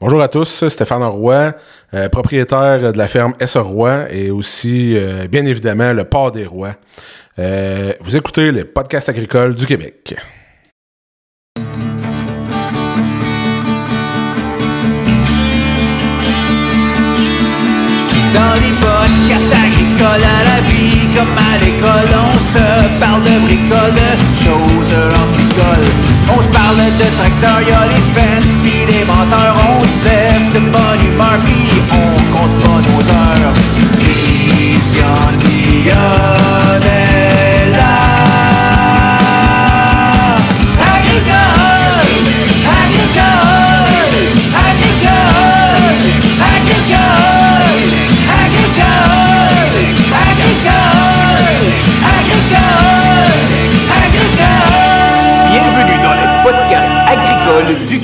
Bonjour à tous, Stéphane Roy, euh, propriétaire de la ferme S. Roy et aussi, euh, bien évidemment, le Port des Rois. Euh, vous écoutez le podcast agricole du Québec. Dans les podcasts agricoles à la vie, comme à l'école, on se parle de bricoles, de choses anticoles. On se parle de tracteurs, y'a les fans, pis les menteurs, on se lève de bonne humeur, pis on compte pas nos heures. Christian Dion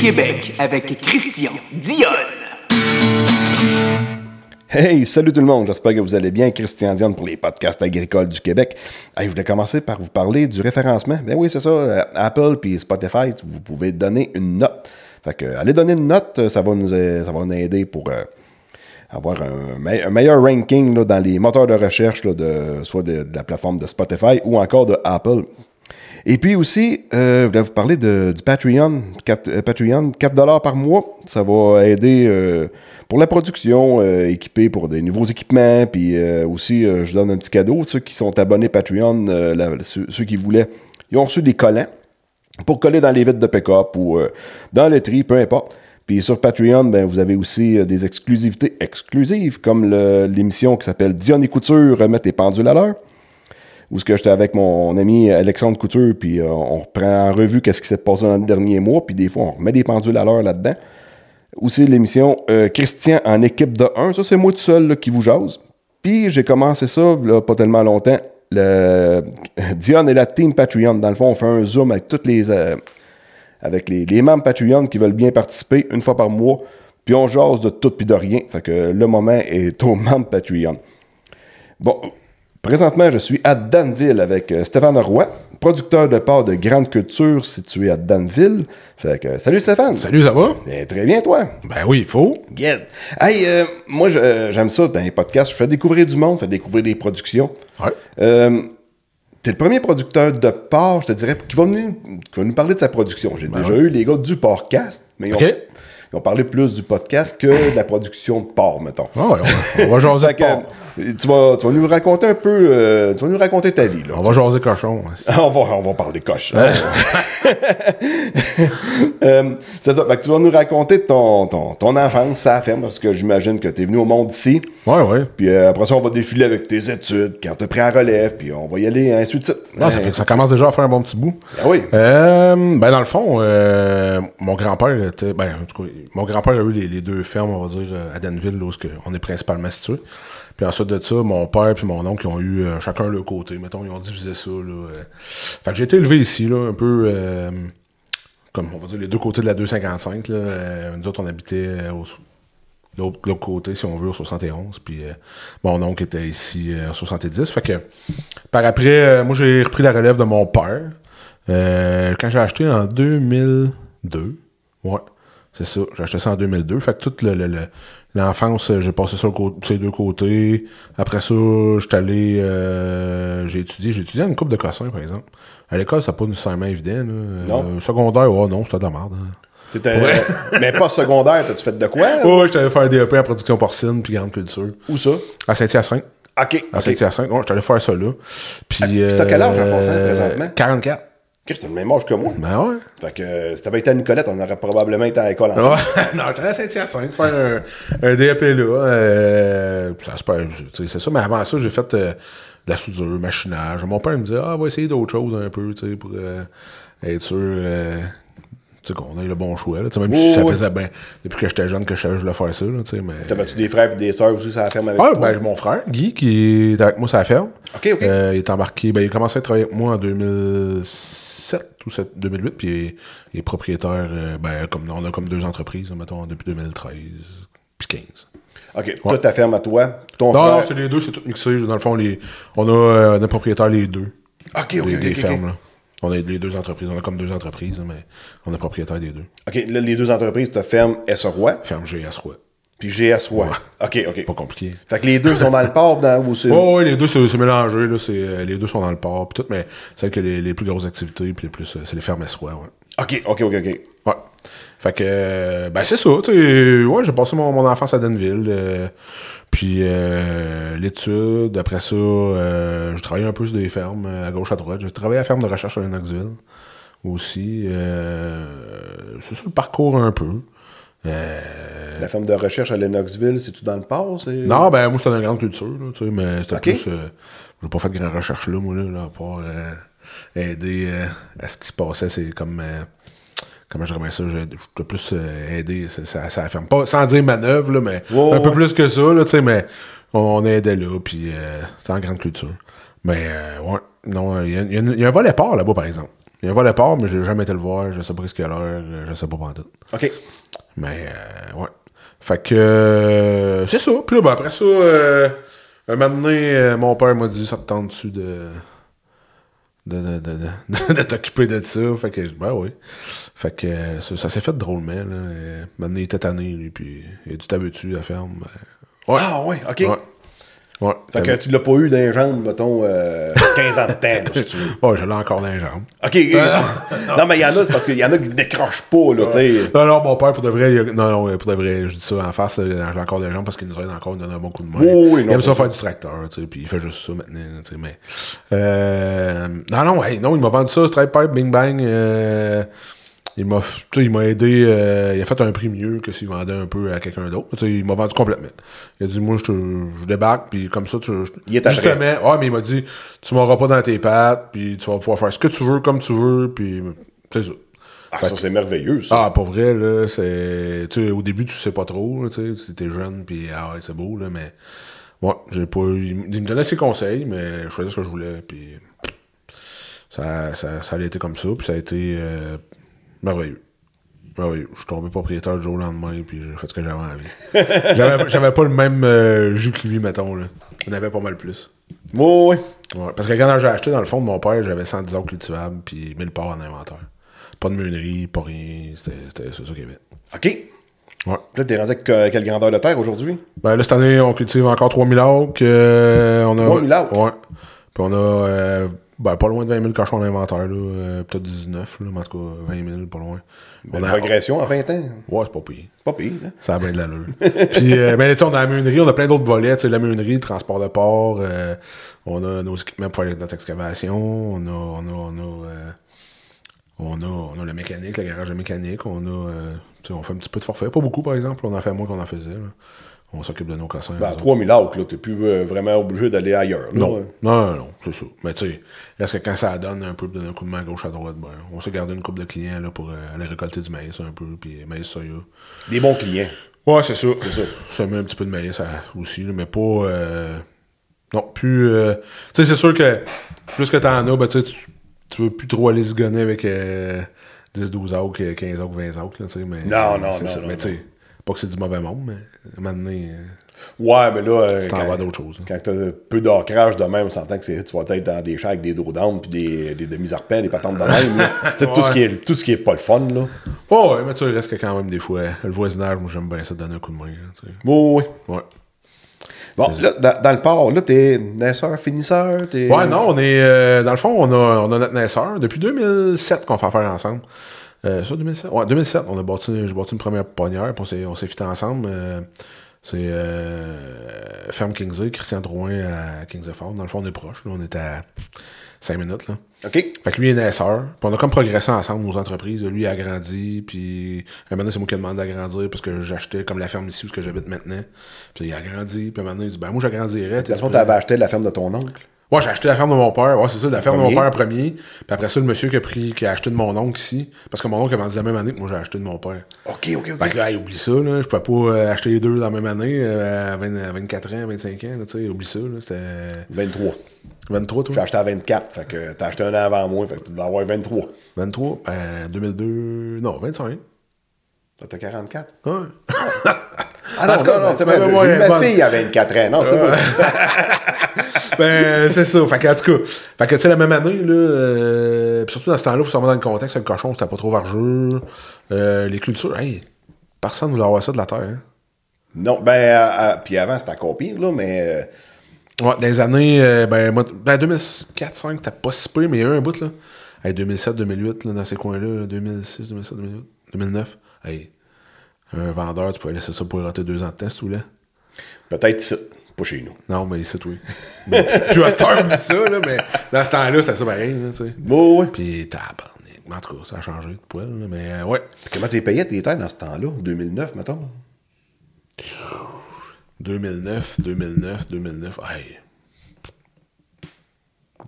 Québec avec Christian Dionne. Hey, salut tout le monde, j'espère que vous allez bien. Christian Dion pour les podcasts agricoles du Québec. Je voulais commencer par vous parler du référencement. Ben oui, c'est ça, euh, Apple puis Spotify, vous pouvez donner une note. Fait que, allez donner une note, ça va nous, euh, ça va nous aider pour euh, avoir un, me- un meilleur ranking dans les moteurs de recherche, de, soit de la plateforme de Spotify ou encore de Apple. Et puis aussi, euh, je voulais vous parler du Patreon. 4, euh, Patreon, 4 par mois. Ça va aider euh, pour la production, euh, équipée pour des nouveaux équipements. Puis aussi, je donne un petit cadeau. Ceux qui sont abonnés Patreon, ceux, qui voulaient, ils ont reçu des collants pour coller dans les vitres de pick-up ou dans le tri, peu importe. Puis sur Patreon, ben, vous avez aussi des exclusivités exclusives, comme l'émission qui s'appelle Dion et Couture remettent tes pendules à l'heure où ce que j'étais avec mon ami Alexandre Couture, puis euh, on reprend en revue qu'est-ce qui s'est passé dans le dernier mois, puis des fois, on remet des pendules à l'heure là-dedans. Aussi l'émission euh, Christian en équipe de 1, ça c'est moi tout seul qui vous jase. Puis j'ai commencé ça, pas tellement longtemps, le Dion et la team Patreon. Dans le fond, on fait un zoom avec toutes les... euh, avec les, les membres Patreon qui veulent bien participer une fois par mois, puis on jase de tout puis de rien. Fait que le moment est aux membres Patreon. Bon, présentement, je suis à Danville avec euh, Stéphane Roy, producteur de porc de grande culture situé à Danville. Fait que, salut Stéphane. Salut, ça va? Bien, très bien, toi. Ben oui, il faut. Good. Hey, euh, moi, euh, j'aime ça dans les podcasts. Je fais découvrir du monde, je fais découvrir des productions. Ouais. T'es le premier producteur de porc, je te dirais, qui va, venir, qui va nous parler de sa production. J'ai déjà eu les gars du podcast, mais ils ont, Ben Ok. ils ont parlé plus du podcast que de la production de porc, mettons. Ah ouais, on va, on va jaser porc. Tu, vas, tu vas nous raconter un peu, euh, tu vas nous raconter ta vie. Là, On va jaser cochon. on, va, on va parler coche. hein. Euh, c'est ça. Fait que tu vas nous raconter ton, ton, ton enfance, sa ferme, parce que j'imagine que tu es venu au monde ici. Ouais, ouais. Puis euh, après ça, on va défiler avec tes études, quand as pris la relève, puis on va y aller ainsi de suite. Ah, ça, fait- ça commence déjà à faire un bon petit bout. Ah oui. Euh, ben dans le fond, mon grand-père était, ben en tout cas, mon grand-père a eu les, les deux fermes, on va dire, à Danville, là, où on est principalement situé. Puis ensuite de ça, mon père puis mon oncle ils ont eu euh, chacun leur côté. Mettons, ils ont divisé ça. Là, euh. Fait que j'ai été élevé ici, là, un peu euh, comme on va dire les deux côtés de la 255. Là. Nous autres, on habitait au l'autre côté, si on veut, au 71. Puis mon oncle était ici euh, en 70. Fait que par après, moi j'ai repris la relève de mon père. Quand j'ai acheté en 2002. Ouais, c'est ça. J'ai acheté ça en 2002. Fait que toute le, le- le- l'enfance, euh, j'ai passé ça sur ces deux côtés. Après ça, j'étais allé. euh, j'ai étudié. J'ai étudié à une coupe de cossins, par exemple. À l'école, c'est pas nécessairement évident. Là. Non. Euh, secondaire, ouais, non, c'était de la merde. hein. T'étais- mais pas secondaire, t'as-tu fait de quoi? Ouais, j'étais allé faire un DEP en production porcine puis grande culture. Où ça? À Saint-Hyacinthe. OK. À. Saint-Hyacinthe. Ouais, j'étais allé faire ça là. Puis. T'as quel âge en euh, passant, présentement? 44. Chris, t'as le même âge que moi. Ben ouais. Fait que euh, si t'avais été à Nicolette, on aurait probablement été à l'école ensemble. Ouais, non, j'étais à Saint-Hyacinthe faire un, un DAP là. Euh, c'est ça. Mais avant ça, j'ai fait euh, de la soudure, machinage. Mon père me disait, ah, on va essayer d'autres choses un peu, tu sais, pour euh, être sûr. tu sais, qu'on ait le bon choix. Là. Même si ça faisait bien. Depuis que j'étais jeune, que je savais que je voulais faire ça. Là, mais... T'avais-tu des frères et des sœurs aussi sur la ferme avec Ah, toi? ben, mon frère, Guy, qui est avec moi sur la ferme. OK, OK. Euh, il est embarqué. Ben, il a commencé à travailler avec moi en 2007 ou 7 2008. Puis il est, il est propriétaire. euh, ben, comme, on a comme deux entreprises, mettons, depuis 2013 puis 15. OK, toi, ta ferme à toi, ton Non, non, c'est les deux, c'est tout mixé. Dans le fond, les, on a euh, un propriétaire les deux. OK, OK, des OK. fermes, là. On a les deux entreprises. On a comme deux entreprises, mais on est propriétaire des deux. OK, là, les deux entreprises, tu ferme S. Roy, Ferme GS Roy. Puis GS. Ouais. OK, OK. Pas compliqué. Fait que les deux sont dans le port dans, ou c'est. Oh, oui, les deux, c'est mélangé. Là, c'est, euh, les deux sont dans le port. Puis tout, mais c'est vrai que les, les plus grosses activités, puis les plus, euh, c'est les fermes. Ouais. OK, OK, OK, OK. Ouais. Fait que, euh, ben c'est ça, tu sais. Ouais, j'ai passé mon, mon enfance à Denville. euh, puis euh, l'étude, après ça, euh, j'ai travaillé un peu sur des fermes, à gauche, à droite. J'ai travaillé à la ferme de recherche à Lennoxville aussi. Euh, c'est ça le parcours un peu. Euh, La ferme de recherche à Lennoxville, c'est-tu dans le port? non, ben moi, c'était dans la grande culture, là, tu sais, mais c'était plus... euh, j'ai pas fait de grande recherche là, moi, là, là, part euh, aider à ce qui se passait. C'est comme... comment je remets ça? J'ai plus aidé, ça, ça, ferme pas, sans dire manœuvre, là, mais un peu plus que ça, là, tu sais, mais on, on aidait là, puis euh, c'était en grande culture. Mais, euh, ouais, non, il y, y a un volet port là-bas, par exemple. Il y a un volet port, mais j'ai jamais été le voir, je sais pas ce qu'il y a l'heure, je sais pas pendant tout. OK. Mais, euh, ouais. Fait que, euh, c'est ça. Puis là, ben, après ça, euh, un moment donné, euh, mon père m'a dit, ça te tente dessus de, de, de, de, t'occuper de ça? Fait que, ben oui. Fait que, euh, ça, ça s'est fait drôlement, là. Un moment donné, il était tanné, lui, puis il a dit, t'avais-tu la ferme? Ben, ouais. Ah, ouais, OK. Ouais. Ouais. Fait que tu l'as pas eu dans les jambes, mettons, euh, 15 ans de temps, là, si tu veux. Ouais, je l'ai encore dans les jambes. OK. ok. non, mais il y en a, c'est parce qu'il y en a qui décrochent pas, là, tu sais. Non, non, mon père, pour de vrai, il a- non, non, pour de vrai, je dis ça en face, j'ai encore des gens parce qu'il nous aide encore, il donne un bon coup de main. Oui, oui, il non, aime c'est ça ça. faire du tracteur, tu sais, puis il fait juste ça maintenant, tu sais, mais... Euh, non, non, hey, non, il m'a vendu ça, Stripe Pipe, Bing Bang, euh, il m'a, il m'a aidé, euh, il a fait un prix mieux que s'il vendait un peu à quelqu'un d'autre, il m'a vendu complètement. Il a dit, moi, je, te, je débarque, puis comme ça, tu... Il est à Justement, ouais, mais il m'a dit, tu m'auras pas dans tes pattes, puis tu vas pouvoir faire ce que tu veux, comme tu veux, puis c'est ça. Ah, ça, c'est merveilleux, ça. Ah, pas vrai, là, c'est... Tu sais, au début, tu sais pas trop, tu sais, t'es jeune, puis ah ouais, c'est beau, là, mais... Ouais, j'ai pas eu... Il me donnait ses conseils, mais je faisais ce que je voulais, puis... Ça, ça, ça a été comme ça, puis ça a été euh, merveilleux. Merveilleux. Je suis tombé propriétaire du jour au lendemain, puis j'ai fait ce que j'avais envie. j'avais, j'avais pas le même euh, jus que lui, mettons, là. Il en avait pas mal plus. Oui, oui. Ouais, parce que quand j'ai acheté, dans le fond de mon père, j'avais 110 arbres cultivables, puis 1000 parts en inventaire. Pas de meunerie, pas rien, c'était, ça qu'il y avait. OK. Ouais. Là, t'es rendu avec euh, quelle grandeur de terre aujourd'hui? Ben là, cette année, on cultive encore 3000 acres. euh, on a, 3000 acres? Ouais. Puis on a ben, pas loin de 20 000 cochons en inventaire, là. euh, peut-être 19, là, mais en tout cas 20 000, pas loin. Une On a- progression en 20 ans. Ouais, c'est pas pire. Pas pire, hein? Ça a bien de l'allure. Puis, euh, ben, tu sais, on a la meunerie, on a plein d'autres volets. Tu sais, la meunerie, le transport de porc, euh, on a nos équipements pour faire notre excavation, on a, on a, on a, euh, on a, on a la mécanique, le garage de mécanique, on a, tu sais, on fait un petit peu de forfait. Pas beaucoup, par exemple, on en fait moins qu'on en faisait. là. On s'occupe de nos cossins. Ben, à nous autres. 3000 acres, là, t'es plus euh, vraiment obligé d'aller ailleurs. là. Non, non, non, non, c'est ça. Mais tu sais, est-ce que quand ça donne un peu de donner un coup de main à gauche à droite, ben, on s'est gardé une couple de clients là, pour euh, aller récolter du maïs un peu, puis maïs soya. Des bons clients. Ouais, c'est ça. C'est ça. Ça met un petit peu de maïs à- aussi, là, mais pas. euh, non, plus. tu sais, c'est sûr que plus que t'en as, ben, tu tu veux plus trop aller se gonner avec euh, 10, 12 autres, que 15 autres, 20 autres, là, tu sais. Mais, Non, non, non, Mais tu sais, pas que c'est du mauvais monde, mais à un moment donné, euh, Ouais, mais là, euh, tu t'en vas d'autres choses. hein. quand t'as peu d'ancrage de même, on s'entend que tu vas être dans des champs avec des dos d'âne puis des, des demi-arpents, des patentes de même. Tu sais, tout, ce qui est, tout ce qui est pas le fun, là. Oh, ouais, mais tu sais, il reste que quand même des fois, le voisinage, moi j'aime bien ça donner un coup de main. hein. Oui, oui. Ouais. Bon, là, dans, dans le port, là, t'es naisseur, finisseur, t'es... Ouais, non, on est. euh, dans le fond, on a, on a notre naisseur. Depuis 2007 qu'on fait affaire ensemble. Euh, ça, 2007? Ouais, 2007, on a bâti, j'ai bâti une première ponnière, puis on s'est, fait ensemble. euh, c'est euh, Ferme Kingsley, Christian Drouin à Kingsley Ford. Dans le fond, on est proche. Là, on est à 5 minutes. Là. OK. Fait que lui est naisseur. Puis on a comme progressé ensemble nos entreprises. Lui a grandi. Puis un moment donné, c'est moi qui ai demandé d'agrandir parce que j'achetais comme la ferme ici où que j'habite maintenant. Puis il a grandi. Puis un moment donné, il dit Ben, moi, j'agrandirais. Dans le fond, t'avais acheté la ferme de ton oncle. Ouais, j'ai acheté la ferme de mon père. Ouais, c'est ça, la ferme de mon père premier. Puis après ça, le monsieur qui a pris, qui a acheté de mon oncle ici. Parce que mon oncle a vendu la même année que moi j'ai acheté de mon père. OK, OK, OK. Fait que là, hey, oublie ça, là. Je pouvais pas euh, acheter les deux dans la même année, euh, à, 20 à 24 ans, 25 ans, tu sais. Oublie ça, là. C'était 23. 23, toi? J'ai acheté à 24, fait que t'as acheté un an avant moi, fait que tu dois avoir 23. 23, euh, 2002, non, 25. Là, t'as 44. Ouais. Ah non, En tout cas, non, non, c'est ma fille à 24 ans. Non, c'est bon. ben, c'est ça. Fait que, en tout cas, fait que, tu sais, la même année, là, euh, pis surtout dans ce temps-là, faut se remettre dans le contexte, le cochon, c'était pas trop vargeux. Euh, les cultures, hey, personne voulait avoir ça de la terre, hein. Non, ben, euh, euh, puis avant, c'était encore pire, là, mais. euh, Ouais, dans les années, ben, moi, ben, 2004, 2005, c'était pas si peu, mais il y a eu un bout, là. Hey, 2007, 2008, là, dans ces coins-là, 2006, 2007, 2008, 2009. Hey, un vendeur, tu pouvais laisser ça pour rater deux ans de test, tu voulais. Peut-être ici, pas chez nous. Non, mais oui. Mais, puis à cette heure, oublie ça, là, mais dans ce temps-là, c'était ça pareil, là, tu sais. Bon, ouais. Puis tabarnak. En tout cas, ça a changé de poil, là, mais euh, ouais. Comment t'es payé tes terres dans ce temps-là? 2009, mettons? 2009, 2009, 2009, hey.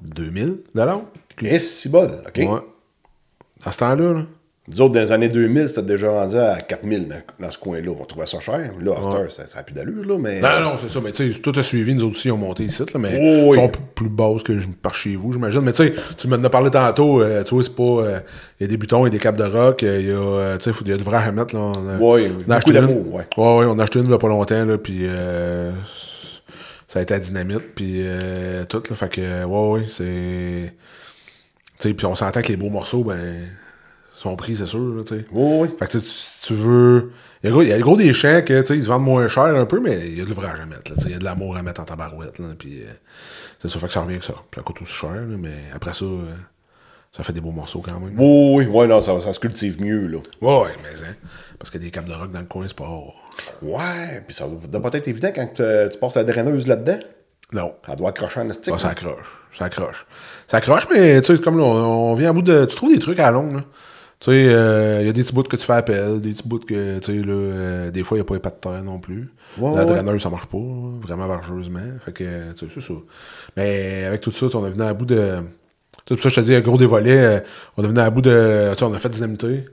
2000 dollars? Et si bol, OK? Ouais. Dans ce temps-là, là. Nous autres, dans les années 2000, c'était déjà rendu à 4000 dans, dans ce coin-là. On trouvait ça cher. Là, heure, ça, ça a plus d'allure, là, mais... Non, non, c'est ça. Mais tu sais, tout a suivi. Nous autres aussi, on monté ici, là, mais Oh, ils oui. sont plus basses que par chez vous, j'imagine. Mais tu sais, tu m'en as parlé tantôt. euh, tu vois, c'est pas. euh, Il y a des boutons, il y a des capes de rock. euh, Il y a, euh, tu sais, il y a mettre. Là, on a, Ouais, on a beaucoup acheté une. d'amour, ouais. Ouais, ouais, on a acheté une il pas longtemps, là, puis euh, ça a été à dynamite, puis euh, tout, là. Fait que, ouais, ouais, c'est. Tu sais, puis on s'entend que les beaux morceaux, ben, sont pris, c'est sûr, là, tu sais. Oui, oui. Fait que si tu veux. Il y, a il y a gros des champs que tu sais, ils se vendent moins cher un peu, mais il y a de l'ouvrage à mettre. là, Il y a de l'amour à mettre en tabarouette. Là, puis, euh, c'est ça, fait que ça revient que ça. Puis ça coûte aussi cher, là, mais après ça, euh, ça fait des beaux morceaux quand même. Oui, oui, oui, non, ça, ça se cultive mieux, là. Ouais, mais hein, parce qu'il y a des capes de rock dans le coin, c'est pas. Ouais, puis ça doit pas être évident quand tu, tu passes la draineuse là-dedans. Non. Elle doit accrocher en estique. Ah, ça accroche. Ça accroche. Ça accroche, mais tu sais, comme là, on, on vient à bout de. Tu trouves des trucs à la longue, là. Tu sais, euh, il y a des petits bouts que tu fais appel, des petits bouts que, tu sais, là, euh, des fois, il n'y a pas les de terre non plus. Ouais, la ouais. draineuse, ça marche pas, vraiment vargeusement. Fait que, tu sais, c'est ça. Mais avec tout ça, on est venu à bout de. Tu sais, C'est pour ça que je te dis, gros des volets, euh, on est venu à bout de. Tu sais, on a fait des dynamité.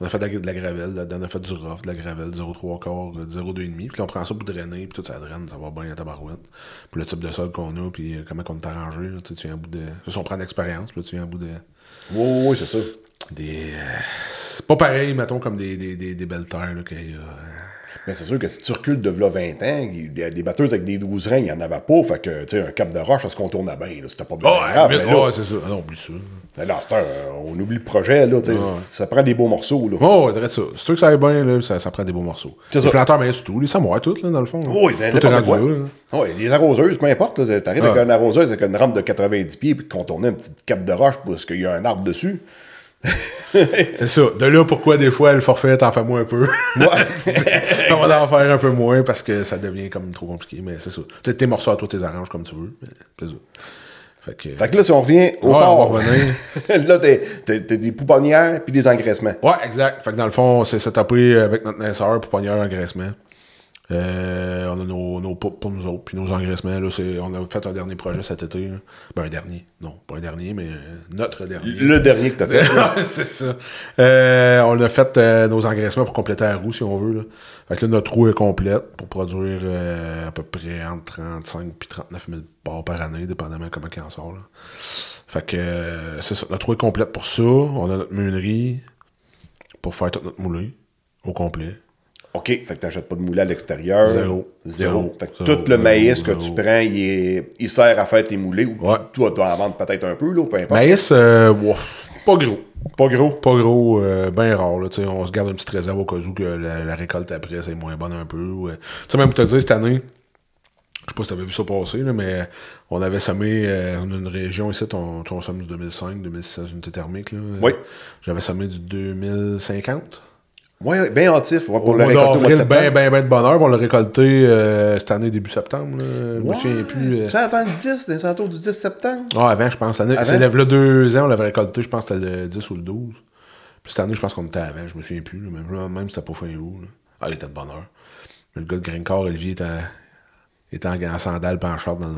On a fait de la, de la gravelle, on a fait du rough, de la gravelle, 0,3 quarts, euh, 0,2,5. Puis là, on prend ça pour drainer, puis tout ça draine, ça va bien à tabarouette. Pour le type de sol qu'on a, puis euh, comment on est arrangé, là, tu sais, tu viens à bout de. Ça, on prend d'expérience, puis là, tu viens à bout de. Oui, oui, c'est ça. Des. euh, c'est pas pareil, mettons, comme des, des, des, des belles terres, là, qu'il y a. euh, Mais c'est sûr que si tu recules de là 20 ans, il y a des batteuses avec des 12 reins, il n'y en avait pas. Fait que, tu sais, un cap de roche, ça se contournait bien. là, C'était pas bien Oh, grave. mais- mais là, ouais, c'est ça. Ah non, oublie ça. là, à heure, on oublie le projet. Là, Ça prend des beaux morceaux. Là. Oh, ouais, ça. C'est sûr que ça aille bien, là, ça, ça prend des beaux morceaux. C'est les ça. planteurs, mais c'est tout. Les samouraïs, tout, là, dans le fond. Oui, tout est rendu quoi. là, là. Ouais, les arroseuses, peu importe. T'arrives avec Ouais. une arroseuse avec une rampe de 90 pieds puis contourner un petit cap de roche parce qu'il y a un arbre dessus. C'est ça. De là, pourquoi des fois, le forfait, t'en fais moins un peu. on va en faire un peu moins parce que ça devient comme trop compliqué, mais c'est ça. Tu sais, tes morceaux à toi, tes arranges comme tu veux. mais C'est ça. Fait que. Fait que là, si on revient au Ouais, port, on va revenir. là, t'es t'as- des pouponnières puis des engraissements. Ouais, exact. Fait que dans le fond, c'est setupé avec notre naisseur pour poignard engraissement. Euh, on a nos, nos poupes pour nous autres, puis nos engraissements. Là, on a fait un dernier projet cet été. là. Ben, un dernier. Non, pas un dernier, mais euh, notre dernier. Le dernier que t'as fait. c'est ça. Euh, on a fait euh, nos engraissements pour compléter la roue, si on veut. Là. Fait que là, notre roue est complète pour produire à peu près entre 35 et 39 000 parts par année, dépendamment comment il en sort. Là. Fait que c'est ça. Notre roue est complète pour ça. On a notre meunerie pour faire tout notre moulé au complet. OK, fait que t'achètes pas de moulin à l'extérieur. Zéro. Zéro. Zéro. Fait que Zéro, tout le maïs que tu prends, il, est- il sert à faire tes moulés. Ou Ouais. toi, tu dois en vendre peut-être un peu, là, peu importe. Maïs, euh, pas gros. Pas gros? Pas gros, euh, bien rare. Là, on se garde une petite réserve au cas où que la, la récolte après, c'est moins bonne un peu. euh. Tu sais, même pour te dire, cette année, je sais pas si t'avais vu ça passer, là, mais on avait semé euh, on a une région ici, on, on somme du 2005, 2016 unités thermiques. Là, Oui. J'avais semé du 2050. Ouais, bien hâtif. Ouais, pour Au le récolter de d'avril, ben, de bonheur. On l'a récolté euh, cette année, début septembre. Là. Je me Ouais, souviens plus. euh. Avant le 10, des alentours du 10 septembre? Ah, avant, je pense. C'est là deux ans, on l'avait récolté, je pense c'était le 10 ou le 12. Puis cette année, je pense qu'on était avant, je me souviens plus. là, Même, même c'était pas fin août. là. Ah, il était de bonne heure. Mais le gars de Greencore, Olivier, était, était en, en sandales pis en short dans le,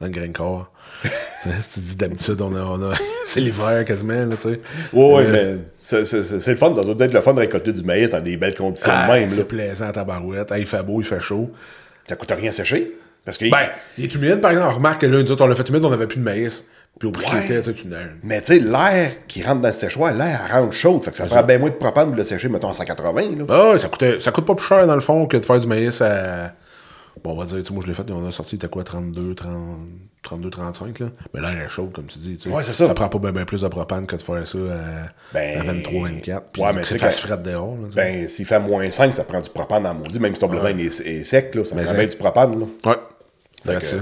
dans le Greencore. tu sais, tu dis d'habitude, on a, on a c'est l'hiver quasiment, là, tu sais. Ouais, Euh, mais c'est le fun. Ça doit être le fun de récolter du maïs dans des belles conditions ah, de même. c'est plaisant à tabarouette. Ah, il fait beau, il fait chaud. Ça coûte rien à sécher. Parce que. Ben, il est humide, par exemple. On remarque que là, nous autres, on l'a fait humide, on avait plus de maïs. Puis au prix Ouais. était, tu neiges. Mais tu sais, l'air qui rentre dans le séchoir, l'air rentre chaude. Fait que ça prend bien moins de propane pour le sécher, mettons, à 180. Là. Ah, ça, coûtait, ça coûte pas plus cher, dans le fond, que de faire du maïs à. Bon, on va dire, tu sais, moi je l'ai fait, on a sorti, t'as quoi, 32, 30, 32, 35, là. Mais l'air est chaud, comme tu dis. tu sais. Ouais, c'est ça. Ça prend pas bien plus de propane que de faire ça à, Ben, à 23, 24. Puis ouais, mais c'est c'est que- frette dehors, là. Ben, s'il fait moins 5, ça prend du propane dans maudit. Même si ton bledin est, est sec, là, ça Mais prend c'est- bien du propane. Là. Ouais. Fait que- ça.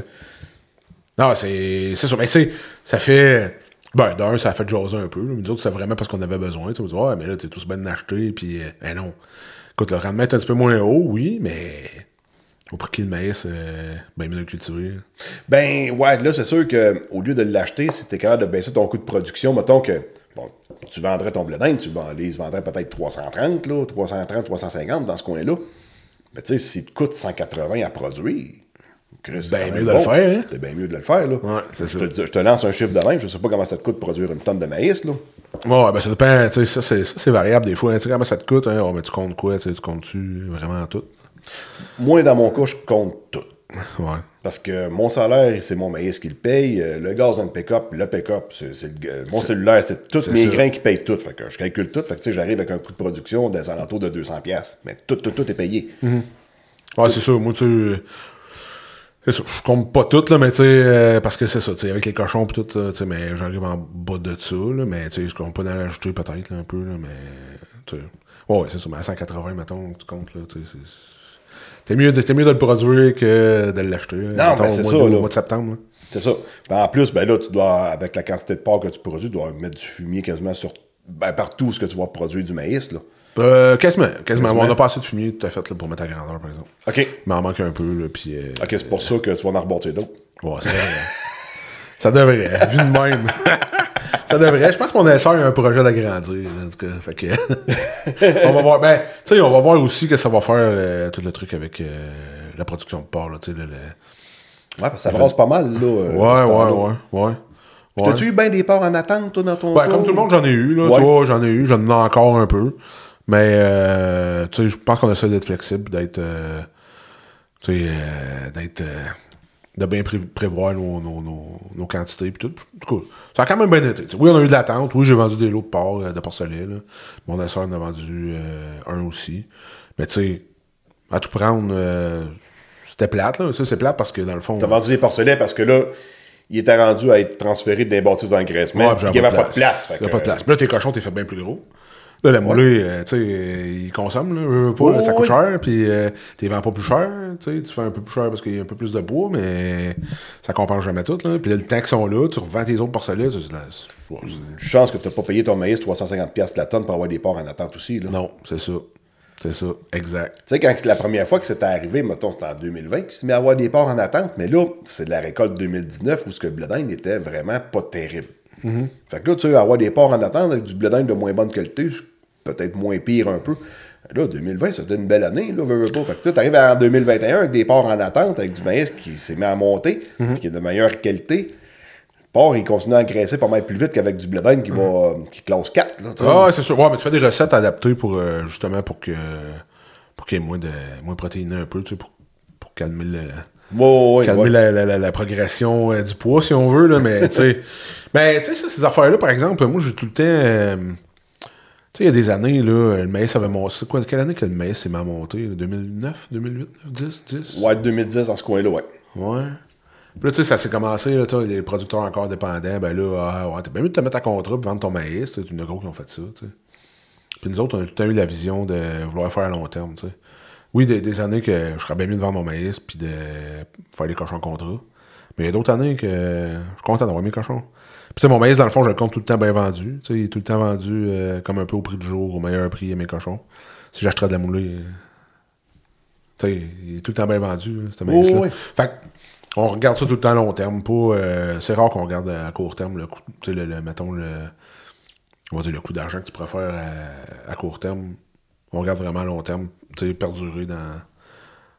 Non, c'est c'est sûr. Mais c'est ça fait. Ben, d'un, ça a fait jaser un peu. là. Mais nous autres, c'était vraiment parce qu'on avait besoin. Tu dit, ouais, mais là, t'es tous bien d'acheter. Puis, euh, ben non. Écoute, le rendement est un petit peu moins haut, oui, mais au prix le maïs, euh, ben mieux de le cultiver. Ben, ouais, là, c'est sûr qu'au lieu de l'acheter, si t'es capable de baisser ton coût de production, mettons que, bon, tu vendrais ton blé d'Inde, tu les vendrais peut-être 330, là, 330, 350 dans ce coin-là. Mais tu sais, s'il te coûte 180 à produire, c'est quand mieux de le faire, hein? C'est bien mieux de le faire, là. Ouais, je, ça. te, dis- je te lance un chiffre de même, je sais pas comment ça te coûte de produire une tonne de maïs, là. Ouais, ben ça dépend. Tu sais, ça, c'est variable des fois. hein. Tu sais, comment ça te coûte? Hein? Oh, mais tu comptes quoi? Tu comptes-tu vraiment tout? Moi, dans mon cas, je compte tout. Ouais. Parce que mon salaire, c'est mon maïs qui le paye. euh, Le gaz le pick-up, le pick-up, c'est mon cellulaire, c'est tous mes grains qui payent tout. Fait que je calcule tout. Fait que j'arrive avec un coût de production des alentours de 200$. piastres. Mais tout, tout, tout est payé. Ouais, c'est sûr. Moi, tu sais, c'est. Je compte pas tout, là, mais tu sais, euh, parce que c'est ça, tu sais, avec les cochons pis tout, euh, tu sais, mais j'arrive en bas de ça, là, mais tu sais, je compte pas d'en rajouter peut-être, un peu, là, mais, tu sais. Ouais, c'est ça, mais à 180, mettons, tu comptes, là, tu sais, T'es mieux, de- mieux de le produire que de l'acheter. mettons, ben, c'est ça. Au mois de septembre, là. C'est ça. Ben, en plus, ben là, tu dois, avec la quantité de porc que tu produis, tu dois mettre du fumier quasiment sur ben, partout où ce que tu vas produire du maïs. Là. Euh, quasiment, quasiment. Quasiment. On a pas assez de fumier tout à fait là, pour mettre à grandeur, par exemple. OK. Il m'en manque un peu, là, puis... euh, OK, c'est pour ça que tu vas en rebâtir d'autres. Ouais, ça devrait. ça devrait, vu de même. ça devrait. Je pense que mon essor a un projet d'agrandir, en tout cas. Fait que. on va voir. Ben, tu sais, on va voir aussi que ça va faire euh, tout le truc avec euh, la production de porc, là, tu sais. le- le- Ouais, parce que ça brasse pas mal, là. euh, Ouais, ouais, temps-là. ouais, ouais. Ouais. T'as-tu eu bien des porcs en attente, toi, dans ton Ouais, cas? comme tout le monde, j'en ai eu, là. Ouais. Tu vois, j'en ai eu, j'en ai encore un peu. Mais, euh, tu sais, je pense qu'on essaie d'être flexible, d'être. euh, tu sais, euh, d'être. De bien pré- prévoir nos, nos, nos, nos quantités puis tout. En tout cas, ça a quand même bien été. Oui, on a eu de l'attente. Oui, j'ai vendu des lots de porc, euh, de porcelet. Là. Mon asseur en a vendu euh, un aussi. Mais tu sais, à tout prendre, euh, c'était plate. Là. Ça, c'est plate parce que dans le fond. T'as vendu des porcelets parce que là, il était rendu à être transféré d'un bâtisse d'engraissement. Ouais, il n'y avait pas de place. Il n'y a que- pas de place. Là, tes cochons, t'es fait bien plus gros. Là, la moulée, euh, tu sais, euh, ils consomment, là, pas, Ouais, ça coûte ouais. cher, puis euh, t'es vends pas plus cher, tu sais, tu fais un peu plus cher parce qu'il y a un peu plus de bois, mais ça compense jamais tout, là. Puis là, le temps qu'ils sont là, tu revends tes autres porcelets, ouais, Je pense que tu n'as pas payé ton maïs 350$ piastres la tonne pour avoir des porcs en attente aussi. Là. Non, c'est ça. C'est ça, exact. Tu sais, quand la première fois que c'était arrivé, mettons, c'était en 2020 qu'il s'est mis à avoir des porcs en attente, mais là, c'est de la récolte 2019 où ce que le blé était vraiment pas terrible. Fait que là, tu sais, avoir des porcs en attente avec du blé d'Inde de moins bonne qualité, peut-être moins pire un peu. Là, 2020, c'était une belle année, là, veux, veux pas. Fait que là, t'arrives en 2021 avec des porcs en attente, avec du maïs qui s'est mis à monter, puis qui est de meilleure qualité. Le porc, il continue à engraisser pas mal plus vite qu'avec du blé d'Inde qui va, qui classe 4, là, tu. Ah, ouais, c'est sûr. Ouais, mais tu fais des recettes adaptées pour, euh, justement, pour que, pour qu'il y ait moins de, moins protéiné un peu, tu sais, pour, pour calmer le, Ouais, ouais, calmer ouais. la, la- progression euh, du poids, si on veut, là, mais tu sais. Mais tu sais, ça, ces affaires-là, par exemple, moi, j'ai tout le temps. euh, tu sais, il y a des années, là, le maïs avait monté. Quoi, quelle année que le maïs s'est mis à monter 2009, 2008, 10, 10 Ouais, 2010, dans ce coin-là, ouais. Ouais. Puis là, tu sais, ça s'est commencé, là, les producteurs encore dépendants, ben là, ah, ouais, t'es bien mieux de te mettre à contrat pour vendre ton maïs, tu sais, une gros qui ont fait ça, tu sais. Puis nous autres, on a tout le temps eu la vision de vouloir faire à long terme, tu sais. Oui, des, des années que je serais bien mieux de vendre mon maïs puis de faire des cochons contrat. Mais il y a d'autres années que je suis content d'avoir mes cochons. Puis mon maïs, dans le fond, je le compte tout le temps bien vendu. Tu sais, il est tout le temps vendu euh, comme un peu au prix du jour, au meilleur prix à mes cochons. Si j'achèterais de la moulée, euh, tu sais, il est tout le temps bien vendu, hein, ce maïs-là. oui. Fait que, on regarde ça tout le temps à long terme. Pas, euh, c'est rare qu'on regarde à court terme le coût, tu sais, le, le- mettons, le, on va dire le coût d'argent que tu préfères à, à court terme. On regarde vraiment à long terme, perdurer dans,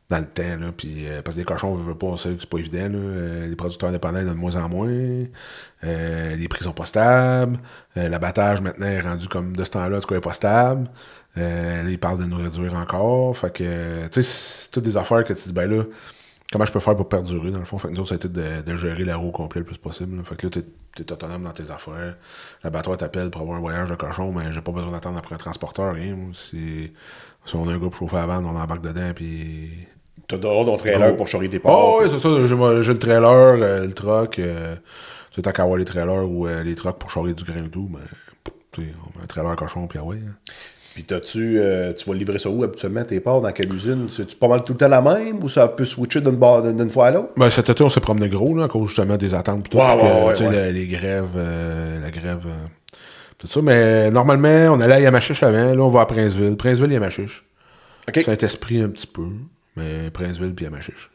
dans le temps, là. Euh, parce que les cochons, on veut pas, c'est pas évident. Euh, les producteurs indépendants, de moins en moins. Euh, les prix sont pas stables. L'abattage, maintenant, est rendu comme de ce temps-là, en tout cas, est pas stable. Là, ils parlent de nous réduire encore. Fait que, tu sais, c'est toutes des affaires que tu dis, ben là, comment je peux faire pour perdurer, dans le fond? Fait que nous autres, ça a été de, gérer la roue au complet le plus possible. là. Fait que là, t'es, t'es autonome dans tes affaires. L'abattoir t'appelle pour avoir un voyage de cochon, mais j'ai pas besoin d'attendre après un transporteur, rien. Si, on a un gars pour chauffer la bande, on embarque dedans, puis T'as d'avoir ton trailer pour charrier tes porcs. Oh, oui, c'est ça. J'ai le trailer, euh, le truck. Euh, tu sais, tant qu'à avoir les trailers ou euh, les trucks pour charrier du grain et tout, mais. On met un trailer cochon, puis ah ouais. hein. Puis t'as-tu, euh, tu vas livrer ça où habituellement tes porcs, dans quelle usine? C'est-tu pas mal tout le temps la même ou ça peut switcher d'une, d'une fois à l'autre? Ben, cet été, on s'est promené gros, là, à cause justement des attentes. Ouais, que, ouais, ouais. la- les grèves, euh, la grève, euh, tout ça. Mais normalement, on allait à Yamachiche avant. Là, on va à Princeville. Princeville, Yamachiche. OK. Saint-Esprit un petit peu, mais Princeville puis Yamachiche.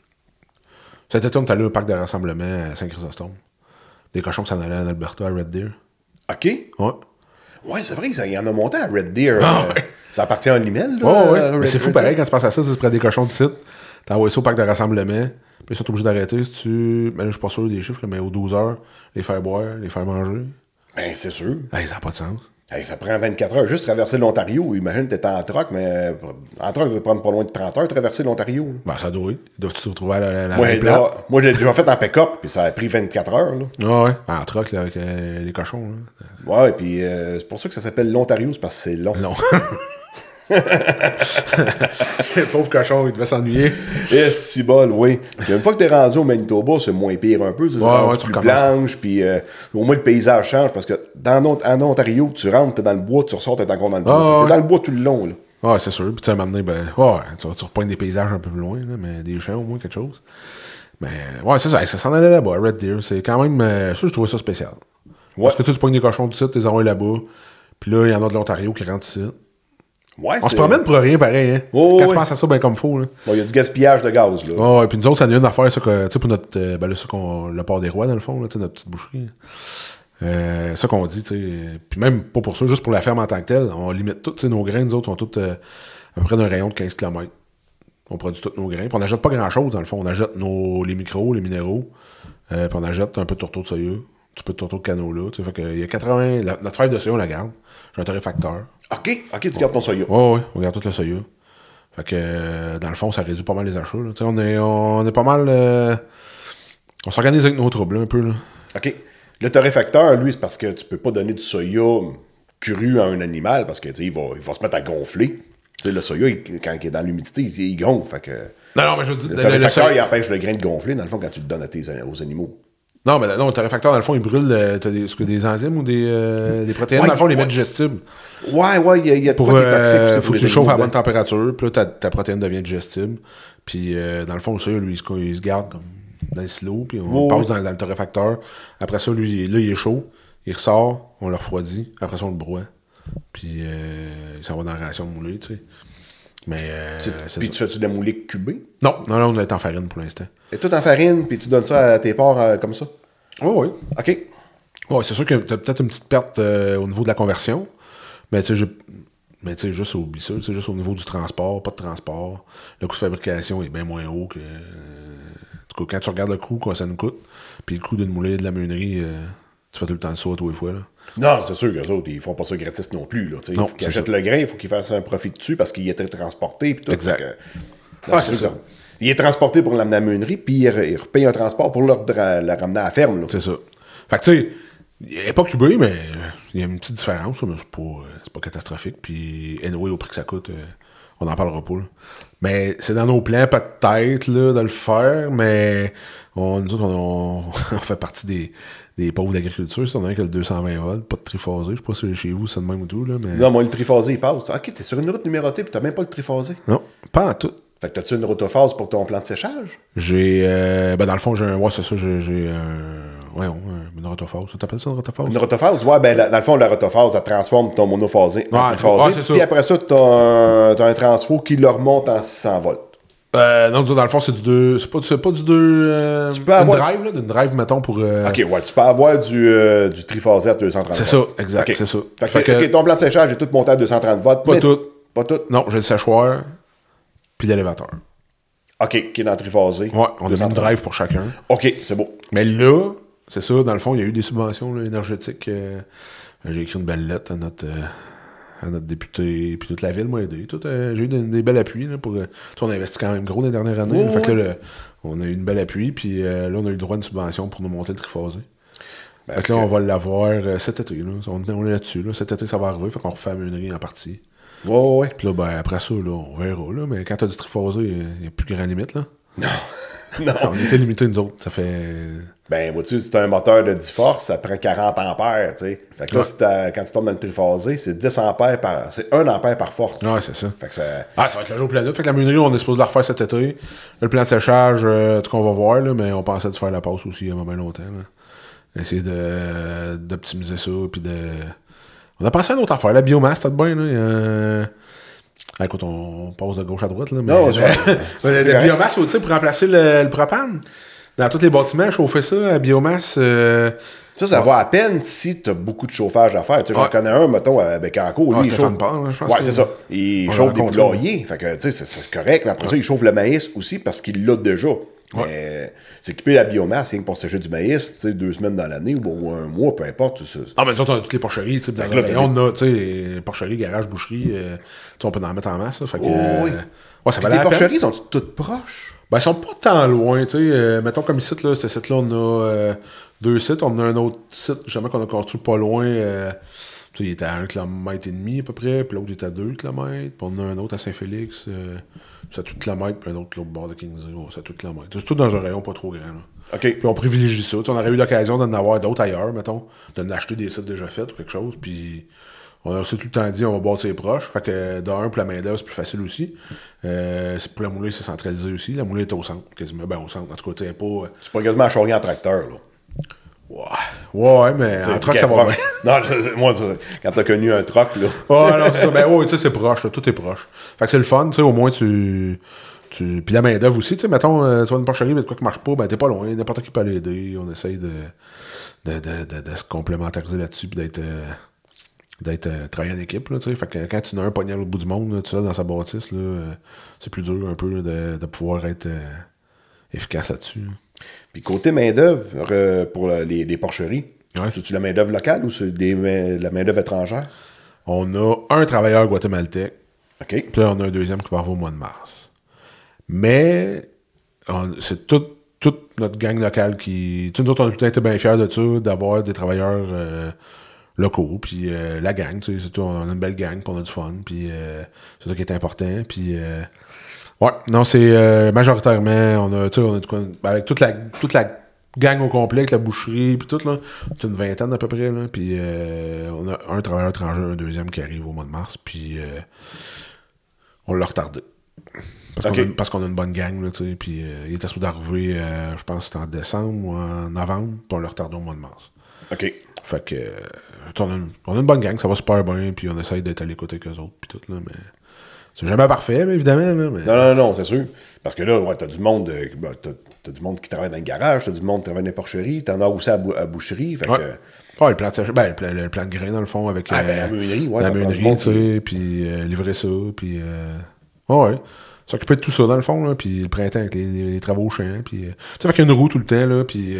Cet été, on est allé au parc de rassemblement à Saint-Chrysostome. Des cochons qui s'en allaient en Alberta à Red Deer. OK. Ouais. Ouais, c'est vrai qu'il y en a monté à Red Deer. Ah, euh. Ça appartient à limel, là. Ouais, ouais. euh, Mais c'est fou pareil quand tu passes à ça, tu prends des cochons de site. T'envoies ça au parc de rassemblement. Puis ils sont obligés d'arrêter si tu. Mais là, je suis pas sûr des chiffres, mais aux 12 heures, les faire boire, les faire manger. Ben, c'est sûr. Hey, ça n'a pas de sens. Hey, ça prend 24 heures juste traverser l'Ontario. Imagine que t'es en troc, mais en troc, ça va prendre pas loin de 30 heures traverser l'Ontario. Ben, ça doit. Doivent se retrouver à la, la là, plate. moi, j'ai déjà fait en pick-up, puis ça a pris 24 heures. Là. Ah ouais. En troc, là, avec euh, les cochons. Là. Ouais, puis euh, c'est pour ça que ça s'appelle l'Ontario, c'est parce que c'est long. Non. Les pauvres cochons, ils devaient s'ennuyer. Et si bol, oui. Puis une fois que t'es rendu au Manitoba, c'est moins pire un peu. C'est Ouais, rendu ouais, tu plus recommences. blanche, puis euh, au moins le paysage change parce que dans en Ontario, tu rentres, t'es dans le bois, tu ressors, t'es encore dans le bois. Ah, t'es dans le bois tout le long. Là. Ouais, c'est sûr. Puis tu sais, à un moment donné, ben, ouais, tu, tu repognes des paysages un peu plus loin, là, mais des champs au moins, quelque chose. Mais, ouais, c'est ça. Ça s'en allait là-bas, Red Deer. C'est quand même. euh, ça, je trouvais ça spécial. Parce que tu tu pognes des cochons du site, tu les envoies là-bas. Puis là, il y en a de l'Ontario qui rentrent ici. Ouais, On se promène pour rien, pareil, hein. Oh, Quand ouais. tu penses à ça, ben, comme. Bon, il y a du gaspillage de gaz. Là. Ouais, ouais, puis nous autres, ça nous a une affaire, ça, que, tu sais, pour notre. euh, ben là, ça qu'on. Le port des rois, dans le fond, là, notre petite boucherie. Euh, ça qu'on dit, tu sais. Puis même pas pour ça, juste pour la ferme en tant que telle, on limite tout, nos grains, nous autres, sont tous euh, à peu près d'un rayon de 15 km. On produit tous nos grains. Puis on n'achète pas grand-chose, dans le fond. On achète nos, les micros, les minéraux. euh, puis on achète un peu de tourteau de soya, un petit peu de tourteau de canola. Fait que il y a 80. la- notre fève de soya, on la garde. J'ai un torréfacteur. OK, OK, tu gardes ton soya. Ouais, ouais, on garde tout le soya. Fait que, euh, dans le fond, ça réduit pas mal les achats. là. On est, on est pas mal. euh, on s'organise avec nos troubles, là, un peu. Là. OK. Le torréfacteur, lui, c'est parce que tu peux pas donner du soya cru à un animal parce que il va, il va se mettre à gonfler. Le soya, il- quand il est dans l'humidité, il, il gonfle. Fait que Non, non, mais je veux dire, le le- le torréfacteur, soya- il empêche le grain de gonfler, dans le fond, quand tu le donnes à tes, aux animaux. Non, mais non, le torréfacteur, dans le fond, il brûle. euh, T'as des, que des enzymes ou des, euh, des protéines? Ouais, dans le fond, les ouais. met digestibles. Ouais, ouais, il y a, il y a de Pour, quoi qui est toxique. euh, aussi faut pour que tu les chauffes à bonne température. Puis là, ta, ta protéine devient digestible. Puis, euh, dans le fond, soya, lui, il se, il se garde comme dans le silo. Puis on passe dans, dans le torréfacteur. Après ça, lui, il là, il est chaud. Il ressort. On le refroidit. Après ça, on le broie. Puis, euh, il s'en va dans la ration moulée, tu sais. Mais, euh, Puis tu fais-tu de la moulique cubée? Non, non, non, on est en farine pour l'instant. Et tout en farine, puis tu donnes ça à tes porcs euh, comme ça? Oh, oui. OK. Ouais, c'est sûr que t'as peut-être une petite perte euh, au niveau de la conversion. Mais tu sais, j'ai- mais tu sais, juste au ça, c'est juste au niveau du transport, pas de transport. Le coût de fabrication est bien moins haut que. euh, en tout cas, quand tu regardes le coût, quoi ça nous coûte, puis le coût d'une moulée de la meunerie, tu fais tout le temps ça tous les fois. Là. Non, c'est sûr que les autres, ils font pas ça gratis non plus. Là. Non, il faut qu'ils c'est achètent ça. le grain, il faut qu'ils fassent un profit dessus parce qu'il est transporté. Tout, Exact. Ah, c'est ça. Il est transporté pour l'amener à la meunerie, puis il, re- il repaye un transport pour le, ramener à la ferme. C'est ça. Fait que tu sais, il n'est pas cubé, mais il y a une petite différence, mais c'est pas, euh, pas catastrophique. Puis, anyway, au prix que ça coûte, euh, on n'en parlera pas. là. Mais c'est dans nos plans, peut-être, de le faire, mais on, nous autres, on, on fait partie des, des pauvres d'agriculture. Si on a un qui a le 220 volts, pas de triphasé. Je sais pas si chez vous, c'est de même ou tout, là, mais. Non, moi, le triphasé, il passe. Ok, t'es sur une route numérotée, puis t'as même pas le triphasé. Non, pas en tout. Fait que t'as-tu une rotophase pour ton plan de séchage? J'ai. euh, ben, dans le fond, j'ai un. Ouais, c'est ça, j'ai. j'ai un. Ouais, ouais, une rotophase. Ça t'appelle ça, une rotophase? Une rotophase? Ouais, ben, la- dans le fond, la rotophase, elle transforme ton monophasé en Ouais, triphasé. ouais, puis après ça, t'as un, t'as un transfo qui le remonte en 600 volts. Euh, non, dans le fond, c'est du 2. C'est pas, du 2. Tu peux avoir- Une drive, là, d'une drive, mettons, pour. euh, Ok, ouais, tu peux avoir du, euh, du triphasé à 230 C'est ça, exact, c'est ça. Fait que, Fait que- ok, ton plan de séchage est tout monté à 230 volts. Pas mais- tout. Pas tout. Non, j'ai le séchoir, puis l'élévateur. Ok, qui est dans le triphasé. Ouais, on a une 230. drive pour chacun. Ok, c'est beau. Mais là, c'est ça, dans le fond, il y a eu des subventions là, énergétiques. euh, j'ai écrit une belle lettre à notre, euh, à notre député, puis toute la ville m'a aidé. Euh, j'ai eu des, des bels appuis. Là, pour, euh, on a investi quand même gros dans les dernières années. Fait que là, le- on a eu une belle appui, puis euh, là, on a eu le droit à une subvention pour nous monter le triphasé. Ben, Fait est-ce que là, on va l'avoir euh, cet été. Là. On, on est là-dessus. Là. Cet été, ça va arriver. Fait qu'on refait la meunerie en partie. Ouais, ouais. Puis là, ben, après ça, là, on verra, là. Mais quand t'as du triphasé, il n'y a plus grand limite, là. Non. non. On était limités, nous autres. Ça fait. Ben, vois-tu, si t'as un moteur de 10 forces, ça prend 40 ampères, tu sais. Fait que là, Ouais. quand tu tombes dans le triphasé, c'est 10 ampères par... C'est 1 ampère par force. Ouais, c'est ça. Fait que ça... Ah, ça va être le jour planète. Fait que la meunerie, on est supposé la refaire cet été. Le plan de séchage, euh, tout qu'on va voir, là, mais on pensait de faire la passe aussi il y a bien longtemps. Là. Essayer de, d'optimiser ça. Puis de... On a pensé à une autre affaire. La biomasse, t'as de bien. Là. Ah, écoute, on passe de gauche à droite. Là, mais Non, c'est la, biomasse, tu sais, pour remplacer le, le propane. Dans tous les bâtiments, chauffer ça, la biomasse. euh, Ça, ça va à peine si t'as beaucoup de chauffage à faire. Tu sais, j'en Ouais. connais un, mettons, à Bécancourt. Lui, Ah, il chauffe... Je pense Ouais, c'est ça. Il chauffe des poulaillers. Fait que, tu sais, c'est- c'est correct. Mais après ça, il chauffe le maïs aussi parce qu'il l'a déjà. Mais s'équiper la biomasse, rien que pour sécher du maïs, tu sais, deux semaines dans l'année ou, un mois, peu importe. tout ça. Ah, mais autres, on a toutes les porcheries, tu sais, dans le rayon, on a, tu sais, les porcheries, garage, boucherie, euh, tu sais, on peut en mettre en masse, là, fait que, Oh, oui. euh, ouais, ça Puis les porcheries sont toutes proches? Ben, ils sont pas tant loin, tu sais, euh, mettons comme ici, là, ce site-là, on a euh, deux sites, on a un autre site, jamais qu'on a construit pas loin, euh, tu il était à un kilomètre et demi, à peu près, puis l'autre, était à deux kilomètres, puis on a un autre à Saint-Félix, euh, c'est à tout kilomètre, puis un autre, l'autre bord de Kingsley, c'est à tout kilomètre. C'est tout dans un rayon pas trop grand, là. OK. Puis on privilégie ça. Tu sais, on aurait eu l'occasion d'en avoir d'autres ailleurs, mettons, de l'acheter des sites déjà faits ou quelque chose. Puis on a aussi tout le temps dit on va bâtir ses proches. Fait que d'un, pour la main-d'œuvre, c'est plus facile aussi. Euh, pour la moulée, c'est centralisé aussi. La moulée est au centre, quasiment. Ben, au centre. En tout cas, tu pas. euh, Tu peux quasiment charrier en tracteur, là. Ouais, ouais, mais en truck, ça va bien. Non, je- moi, tu- quand t'as connu un truck, là. Ouais, non, c'est ça. Ben ouais, tu sais, c'est proche, là, tout est proche. Fait que c'est le fun, tu sais, au moins tu. tu... Puis la main-d'œuvre aussi, tu sais, mettons, euh, tu vois une porcherie, mais de quoi qui marche pas, ben t'es pas loin, n'importe qui peut l'aider. On essaye de, de, de, de, de se complémentariser là-dessus, puis d'être. euh, d'être euh, travailler en équipe, là, tu sais. Fait que quand tu n'as un à l'autre bout du monde, là, tout seul dans sa bâtisse, là, euh, c'est plus dur un peu là, de, de pouvoir être euh, efficace là-dessus. là. Puis côté main-d'œuvre, euh, pour les, les porcheries, Ouais. c'est-tu la main-d'œuvre locale ou c'est des main- la main-d'œuvre étrangère? On a un travailleur guatémaltèque, OK. Puis là, on a un deuxième qui va arriver au mois de mars. Mais c'est toute, toute notre gang locale qui. Tu sais, nous autres, on a temps été bien fiers de ça, d'avoir des travailleurs euh, locaux. Puis euh, la gang, tu sais, c'est tout, on a une belle gang, puis on a du fun. Puis euh, c'est ça qui est important. Puis. Ouais, non, c'est euh, majoritairement, on a, tu sais, on a ben, avec toute la, toute la gang au complet, avec la boucherie, puis tout, là, c'est une vingtaine à peu près, là, puis euh, on a un travailleur étranger, un deuxième qui arrive au mois de mars, puis euh, on l'a retardé. Parce qu'on a, une- parce qu'on a une bonne gang, là, tu sais, puis euh, il était supposé d'arriver, euh, je pense c'était en décembre ou en novembre, puis on l'a retardé au mois de mars. OK. Fait que, on, a une, on a une bonne gang, ça va super bien, puis on essaye d'être à l'écoute avec eux autres, puis tout, là, mais c'est jamais parfait, évidemment, là, mais... Non, non, non, c'est sûr. Parce que là, ouais, t'as du monde euh, ben, t'as, t'as du monde qui travaille dans le garage, t'as du monde qui travaille dans les porcheries, t'en as aussi à, bou- à boucherie. Fait Ouais. que, Ouais, le plan de, ben, le, plan, le plan de grain, dans le fond, avec Ah, ben, la meunerie, ouais, la ça meunerie, tu sais, puis euh, livrer ça, puis... Euh, ouais, ouais. S'occuper de tout ça, dans le fond, là, puis le printemps, avec les, les- les travaux au champ, puis... euh, tu sais, fait qu'il y a une roue tout le temps, là, puis...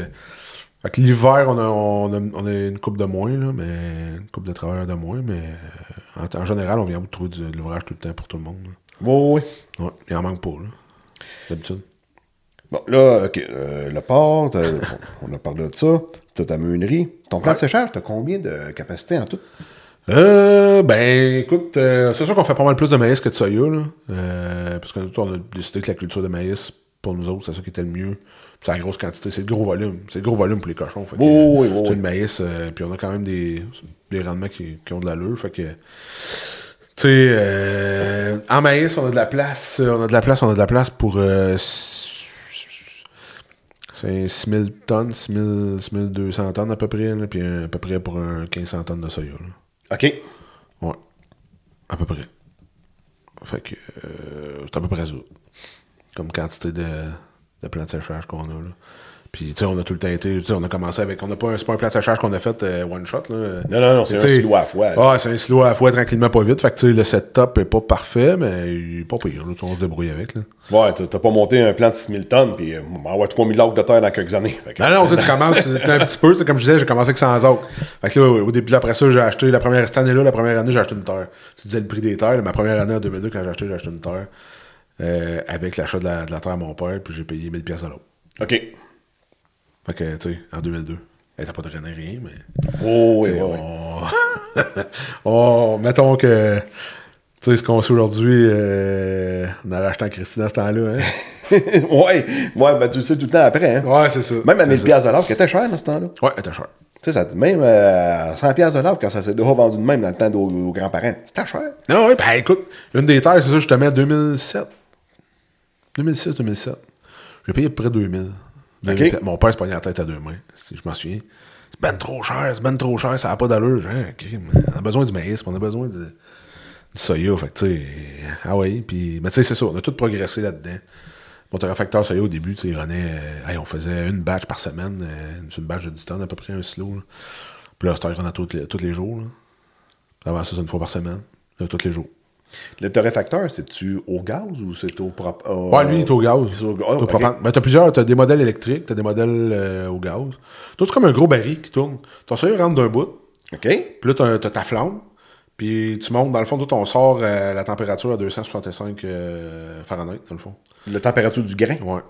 fait que l'hiver, on a, on, a, on a une coupe de moins, là, mais... Une coupe de travailleurs de moins, mais... euh, en, en général, on vient vous trouver de l'ouvrage tout le temps pour tout le monde, là. ouais, ouais. Il en manque pas, là. D'habitude. Bon, là, OK, euh, le port, on a parlé de ça. T'as ta meunerie. Ton plan de séchage, t'as combien de capacité en tout? Euh, ben, écoute, euh, c'est sûr qu'on fait pas mal plus de maïs que de soya, là. Euh, parce que nous, on a décidé que la culture de maïs, pour nous autres, c'est ça qui était le mieux. C'est la grosse quantité, c'est le gros volume. C'est le gros volume pour les cochons. Fait que, Oui, oui, oui, c'est oui. le maïs, euh, puis on a quand même des, des rendements qui, qui ont de l'allure. Fait que, tu sais, euh, en maïs, on a de la place, euh, on a de la place, on a de la place pour euh, c'est 6000 tonnes, 6000, 6200 tonnes à peu près, là, puis euh, à peu près pour un 1500 tonnes de soya. Là. OK. Ouais. À peu près. Fait que euh, c'est à peu près ça. Comme quantité de, séchage qu'on a là. Puis tu sais, on a tout le temps été. tu sais, on a commencé avec. On n'a pas un, c'est pas un plan de séchage qu'on a fait euh, one shot. Là. Non, non, non, c'est un silo à la fois. là. Ah, c'est un silo à la fois tranquillement pas vite. Fait que tu sais, le setup est pas parfait, mais il est pas pire. Là, on se débrouille avec. Là. Ouais, t'as pas monté un plan de 6000 tonnes, puis euh, on va avoir 3000 acres de terre dans quelques années. Que- Non, non, tu commences un petit peu. C'est comme je disais, j'ai commencé avec 100 acres. Fait que là, au début, après ça, j'ai acheté la première année-là, la première année, j'ai acheté une terre. Tu disais le prix des terres. Ma première année en 2002, quand j'ai acheté, j'ai acheté une terre. Euh, avec l'achat de la, de la terre à mon père, puis j'ai payé 1000 pièces à l'autre. OK. Fait que, tu sais, en 2002. Elle était pas de rien, mais. Oh, oui, oui, oui. on... on- Mettons que. Tu sais, ce qu'on sait aujourd'hui, euh, on a racheté en Christine à ce temps-là. Hein? ouais, ouais, ben tu le sais tout le temps après. Hein. ouais, c'est ça. Même à C'est 1000 ça. piastres de l'heure, qui était cher dans ce temps-là. Ouais, était cher. Tu sais, ça, même euh, à 100 piastres de l'heure, quand ça s'est déjà vendu de même dans le temps de nos grands-parents, c'était cher. Non, ouais, ben écoute, une des terres, c'est ça, je te mets à 2007. 2006, 2007. J'ai payé à peu près 2000. 2000. Mon père se pognait la tête à deux mains, si je m'en souviens. C'est ben trop cher, c'est ben trop cher, ça n'a pas d'allure. Hein, on a besoin du maïs, on a besoin du soya. Fait que, tu sais, ah ouais, puis, mais tu sais, c'est ça, on a tout progressé là-dedans. Mon torréfacteur soya, au début, tu sais, euh, hey, on faisait une batch par semaine, euh, une batch de 10 tonnes, à peu près un silo. Là. Puis là, c'était tous les, tous les jours. Là. Avant ça, c'est une fois par semaine, là, tous les jours. Le torréfacteur, c'est-tu au gaz ou c'est au propre? Ouais, lui, il est au gaz. Il est au gaz, T'as ok. propane. Ben, t'as plusieurs, t'as des modèles électriques, t'as des modèles euh, au gaz. Toi, c'est comme un gros baril qui tourne. Ton seuil rentre d'un bout, OK. puis là, t'as, t'as ta flamme, puis tu montes, dans le fond, toi, on sort euh, la température à 265 euh, Fahrenheit, dans le fond. La température du grain. Ouais.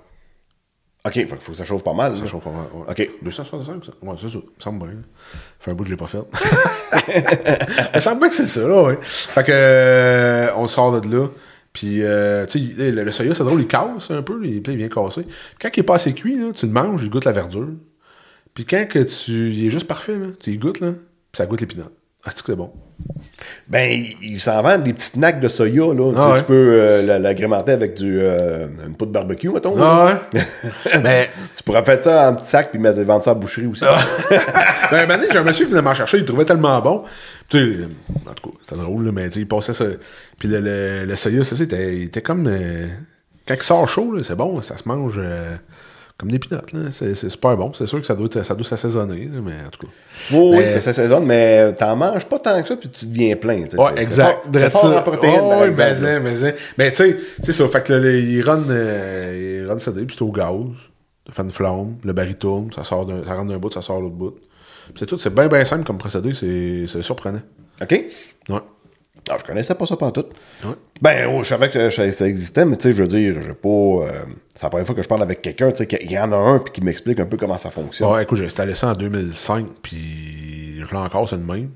OK, faut que ça chauffe pas mal. Ça là. chauffe pas mal. ouais. OK. 265, ça? Ouais, c'est ça. Ça me semble bien. Ça fait un bout que je l'ai pas fait. ça semble bien que c'est ça, là, ouais. Fait que, euh, on sort de là. Puis, euh, tu sais, le, le soya, c'est drôle, il casse un peu, il, il vient casser. Quand il est pas assez cuit, là, tu le manges, il goûte la verdure. Puis quand que tu, il est juste parfait, là, tu y goûtes, là, puis ça goûte l'épinard. Ah, c'est que c'est bon. Ben, ils s'en vendent des petits snacks de soya, là. Tu sais, Ah ouais. Tu peux euh, la- l'agrémenter avec du, euh, une poudre barbecue, mettons. Ah ouais? Mais, Tu pourrais faire ça en petit sac puis mettre, vendre ça à la boucherie aussi. ben, un j'ai un monsieur qui venait m'en chercher, il trouvait tellement bon. Tu sais, en tout cas, c'était drôle, là, mais il passait ça. Puis le, le, le soya, ça, c'était, il était comme. euh, quand il sort chaud, là, c'est bon, ça se mange euh, comme des pinottes, là. C'est, c'est super bon. C'est sûr que ça doit, ça doit s'assaisonner, là, mais en tout cas. Oui, oui, ça s'assaisonne, mais t'en manges pas tant que ça puis tu deviens plein. C'est- exact. C'est fort, en protéines, Oh, oui, mais, là. mais, mais, mais tu sais, c'est ça. Fait que le- il run, euh, il run CD, puis c'est au gaz. Ça fait une flamme, le baril tourne, ça, sort d'un, ça rentre d'un bout, ça sort de l'autre bout. Puis c'est tout, c'est bien, bien simple comme procédé, c'est, c'est surprenant. OK? Ouais. Non, je connaissais pas ça pas tout. Ouais. Ben, oh, je savais que ça, ça existait, mais tu sais, je veux dire, j'ai pas. euh, c'est la première fois que je parle avec quelqu'un, tu sais, qu'il y en a un puis qui m'explique un peu comment ça fonctionne. Ouais, écoute, j'ai installé ça en 2005, puis je l'ai encore, c'est le même.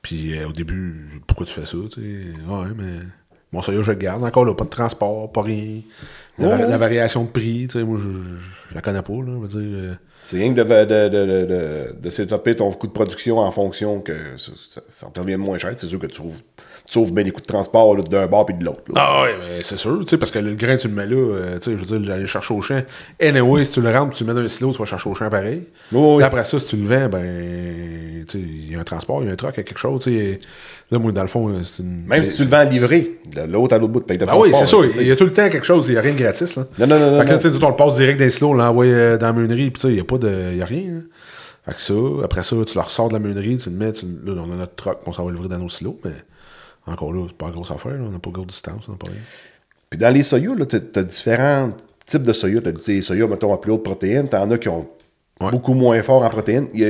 Puis euh, au début, pourquoi tu fais ça, tu sais? Ouais, mais mon soya, je le garde. Encore là, pas de transport, pas rien. La, va- Ouais. la variation de prix, tu sais, moi, je, je la connais pas, là, je veux dire. euh, C'est rien que de, de, de, de, de, setuper ton coût de production en fonction que ça, ça, te moins cher. C'est sûr que tu sauves, tu sauves bien les coûts de transport d'un bord puis de l'autre. Ah ouais, mais c'est sûr, tu sais, parce que le grain, tu le mets là, euh, tu sais, je veux dire, aller chercher au champ. Anyway, si tu le rentres, tu le mets dans un silo, tu vas chercher au champ pareil. Oui, oui. Puis après ça, si tu le vends, ben, tu sais, il y a un transport, il y a un truck, il y a quelque chose, tu sais. Là, moi, dans le fond, c'est une. Même si tu le vends livré, de l'autre à l'autre bout de paye de Ah oui, c'est sûr, tu il y a tout le temps quelque chose, il n'y a rien de gratis, là. Non, non, non, Fait que là, non. tu sais, on le passe direct dans les silos, on l'envoie euh, dans la meunerie, puis tu sais, il n'y a pas de. Il a rien, là. Fait que ça, après ça, tu le ressors de la meunerie, tu le mets, tu, là, on a notre truck, on s'en va livrer dans nos silos, mais encore là, c'est pas une grosse affaire, là, on n'a pas grosse distance, on n'a pas rien. Puis dans les soyas, là, t'as as différents types de soya. T'as des soya, mettons, à plus haute protéine. T'en as qui ont Ouais. beaucoup moins fort en protéines. Y a,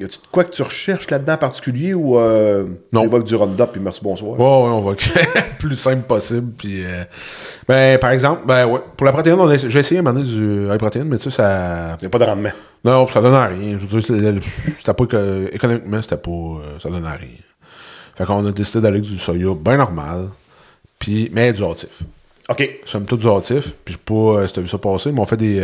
y a-tu quoi que tu recherches là-dedans en particulier ou euh, Non. tu avec du Roundup puis merci, bonsoir? Ouais, ouais, on va le plus simple possible. Puis, euh, ben, par exemple, ben ouais, pour la protéine, on a- j'ai essayé à un moment donné du high protéine, mais tu sais, ça. Y a pas de rendement. Non, ça donne à rien. Je veux dire, c'était pas que, économiquement, c'était pas. euh, ça donne à rien. Fait qu'on a décidé d'aller avec du soya bien normal, puis, mais du hâtif. OK. J'aime tout du hâtif, puis je sais pas euh, si t'as vu ça passer, mais on fait des.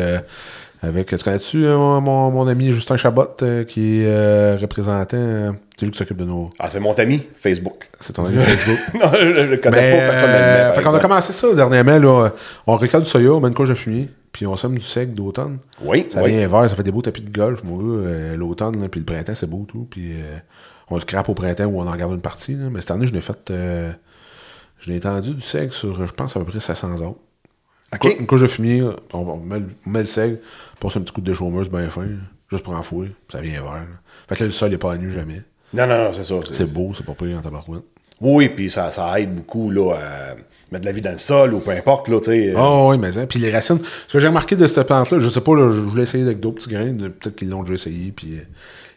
Avec, tu connais-tu euh, mon, mon- ami Justin Chabot, euh, qui est euh, représentant. c'est lui qui s'occupe de nos. Ah, c'est mon ami Facebook. C'est ton ami Facebook. non, je je le connais Mais, pas personnellement. par fait qu'on a commencé ça dernièrement. Là, on récolte du soya, on met une couche de fumier, puis on sème du sec d'automne. Oui, Ça oui. vient vert, ça fait des beaux tapis de golf. Moi, l'automne, puis le printemps, c'est beau tout. Puis on se crappe au printemps où on en garde une partie. là. Mais cette année, je l'ai fait. je l'ai étendu du sec sur, je pense, à peu près 700 autres. Une couche de fumier, là, on, on met, le- on met le sec, passe un petit coup de déchaumeuse bien fin, juste pour enfouir, ça vient vert. là. Fait que là, le sol n'est pas à nu jamais. Non, non, non, c'est ça. C'est beau, c'est pas pire en tabarouette. Oui, puis ça, ça aide beaucoup là, à mettre de la vie dans le sol ou peu importe. Là, tu sais. Ah oui, mais hein. Puis les racines. Ce que j'ai remarqué de cette plante-là, je sais pas, là, je voulais essayer avec d'autres petits grains. Peut-être qu'ils l'ont déjà essayé, puis euh,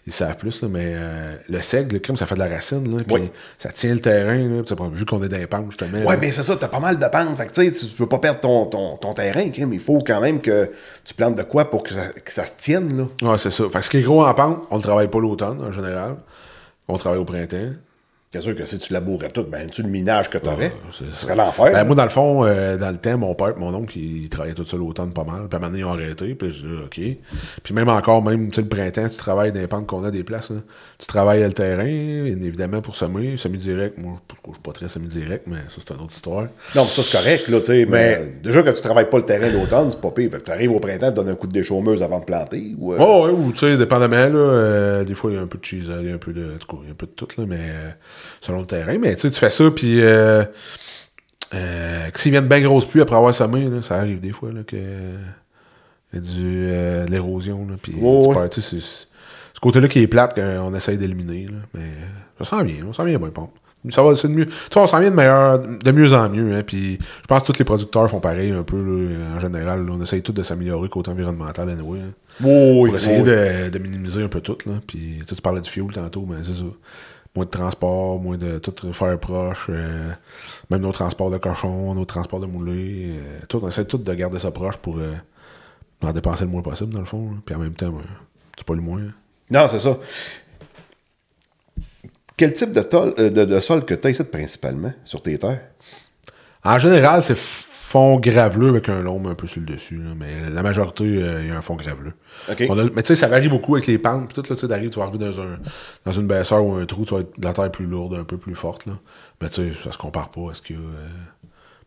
ils savent plus, là, mais euh, le seigle, le crème, ça fait de la racine, là, puis Oui. ça tient le terrain, là, vu qu'on est dans les pentes, justement. Ouais, là. bien c'est ça, t'as pas mal de pentes. Fait que tu sais, tu peux pas perdre ton, ton, ton terrain, crime. Il faut quand même que tu plantes de quoi pour que ça, que ça se tienne, là. Ouais, c'est ça. Fait que ce qui est gros en pente, on le travaille pas l'automne, en général. On travaille au printemps. Bien sûr que si tu labourais tout, ben tu le minage que tu aurais. c'est ce serait l'enfer. Ben, moi, dans le fond, euh, dans le temps, mon père et mon oncle, ils travaillaient tout seul l'automne pas mal. Puis à un moment donné, ils ont arrêté. Puis je dis, OK. Puis même encore, même, le printemps, tu travailles dans les pentes qu'on a des places. là. Tu travailles le terrain, évidemment, pour semer, semi-direct. Moi, je suis pas très semi-direct, mais ça, c'est une autre histoire. Non, mais ça, c'est correct, là, tu sais. Mais, déjà que tu travailles pas le terrain l'automne, c'est pas pire. Tu arrives au printemps, tu donnes un coup de déchaumeuse avant de planter. Ou, euh, Oh, ouais, ou tu sais, dépendamment, là, euh, des fois, il y a un peu de cheese, il y a un peu de. Tout cas, il y a un peu de tout, là, mais euh, selon le terrain. Mais tu fais ça, puis. Euh, euh, que s'il vient de bien grosse pluie après avoir semé, là, ça arrive des fois, là, que. Y a du, euh, de l'érosion, puis tu ouais. c'est ce côté-là qui est plate qu'on essaye d'éliminer, mais euh, ça s'en vient, on s'en vient bien, bon. Ça va, c'est de mieux. Tu sais, on s'en vient de meilleur, de mieux en mieux, hein, puis je pense que tous les producteurs font pareil un peu, là, en général, là, on essaye tous de s'améliorer côté environnemental, anyway, hein Oui, pour essayer de, de minimiser un peu tout. Là. Puis, tu parlais du fuel tantôt, mais c'est ça. Moins de transport, moins de tout faire proche. euh, même nos transports de cochons, nos transports de moulés. euh, tout, on essaie tout de garder ça proche pour euh, en dépenser le moins possible, dans le fond. là. Puis en même temps, ben, c'est pas le moins. hein. Non, c'est ça. Quel type de, tol- de, de sol que tu as ici principalement sur tes terres? En général, c'est fond graveleux avec un lombe un peu sur le dessus. là, mais la majorité, euh, il y a un fond graveleux. OK. On a- mais tu sais, ça varie beaucoup avec les pentes. Puis tout, là, tu sais, t'arrives, tu vas arriver dans, un, dans une baisseur ou un trou, tu vas être de la terre plus lourde, un peu plus forte. Là. Mais tu sais, ça se compare pas à ce qu'il y a. euh,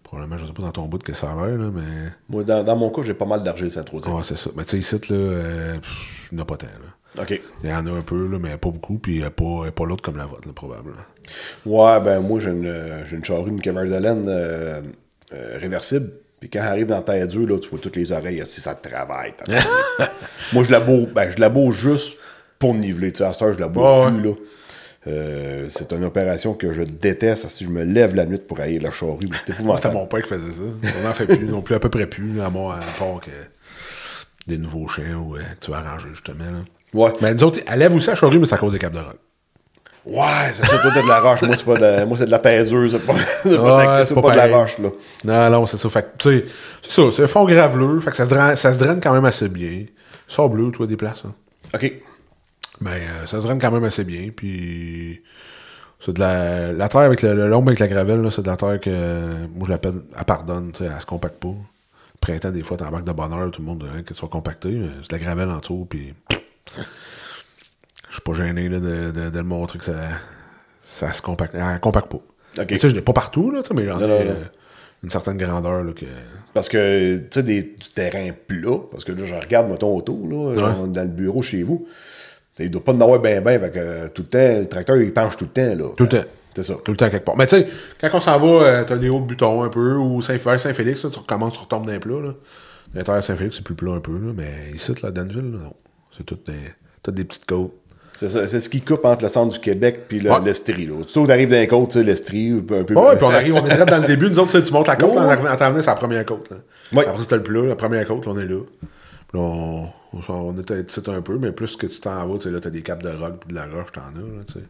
probablement, je sais pas dans ton bout de que ça a l'air, là, mais. Moi, dans, dans mon cas, j'ai pas mal d'argile saint trop Ouais, c'est ça. Mais tu sais, ici, là, euh, pff, il n'y en a pas tant. Là. OK. Il y en a un peu, là, mais pas beaucoup, puis pas, pas l'autre comme la vôtre, là, probablement. Ouais, ben moi, j'ai une, j'ai une charrue, une caverne de laine euh, réversible. Puis quand elle arrive dans la terre dure, là, tu vois toutes les oreilles, si ça te travaille. moi, je la ben, je la juste pour niveler. Tu sais, à cette heure, je la bourre Ouais, plus, là. Euh, c'est une opération que je déteste. Si je me lève la nuit pour aller la charrue, c'est Moi, c'était mon père qui faisait ça. On n'en fait plus, non plus, à peu près plus, à, moi, à part que des nouveaux chiens ou euh, que tu vas arranger, justement. Là. Ouais. Mais nous autres, elle lève aussi à charrue, mais c'est à cause des câbles de rock. Ouais, c'est ça, toi, t'es de la roche. Moi, c'est pas de, moi, c'est de la taiseuse. C'est pas, c'est pas, de la- c'est pas pas de la roche, là. Non, non, c'est ça. Fait tu sais, c'est ça, c'est un fond graveleux. Fait que ça se draine, ça se draine quand même assez bien. Sort bleu, toi, des places. Hein. OK. Mais euh, ça se draine quand même assez bien. Puis, c'est de la, la terre avec le, le lombe avec la gravelle, là, c'est de la terre que, moi, je l'appelle, elle pardonne, tu sais, elle se compacte pas. Le printemps, des fois, t'embarques de bonheur, tout le monde dirait qu'elle soit compactée, mais c'est de la gravelle en dessous, puis je suis pas gêné là, de, de, de le montrer que ça, ça se compacte. Elle compacte pas. Je l'ai pas partout, là, mais j'en ai euh, une certaine grandeur, là, que... Parce que, tu sais, du terrain plat, parce que là, je regarde, mettons, autour, là, Ouais. dans le bureau chez vous. Il doit pas en avoir bien, bien, fait que euh, tout le temps, le tracteur, il penche tout le temps, là. Tout le temps. C'est ça. Tout le temps quelque part. Mais tu sais, quand on s'en va, euh, t'as des hauts butons un peu, ou Saint-Félix, là, tu recommences, tu retombes dans les plats. Là. L'intérieur Saint-Félix, c'est plus plat un peu, là, mais ici, là, Danville, là, non. C'est toutes des, toutes des petites côtes. C'est. C'est ce qui coupe entre le centre du Québec puis le- Ouais. l'Estrie, là. Tu sais, t'arrives dans les côtes, tu sais, l'Estrie, un peu... Ouais, puis on arrive, on est direct dans le début, nous autres, tu montes la côte, Ouais. en t'en venant, c'est la première côte. Là. Ouais. Après, c'était le plat, la première côte, là, on est là. Puis là, on, on, était ici un peu, mais plus que tu t'en vas, tu sais, là, t'as des capes de rock puis de la roche, t'en as, là, tu sais.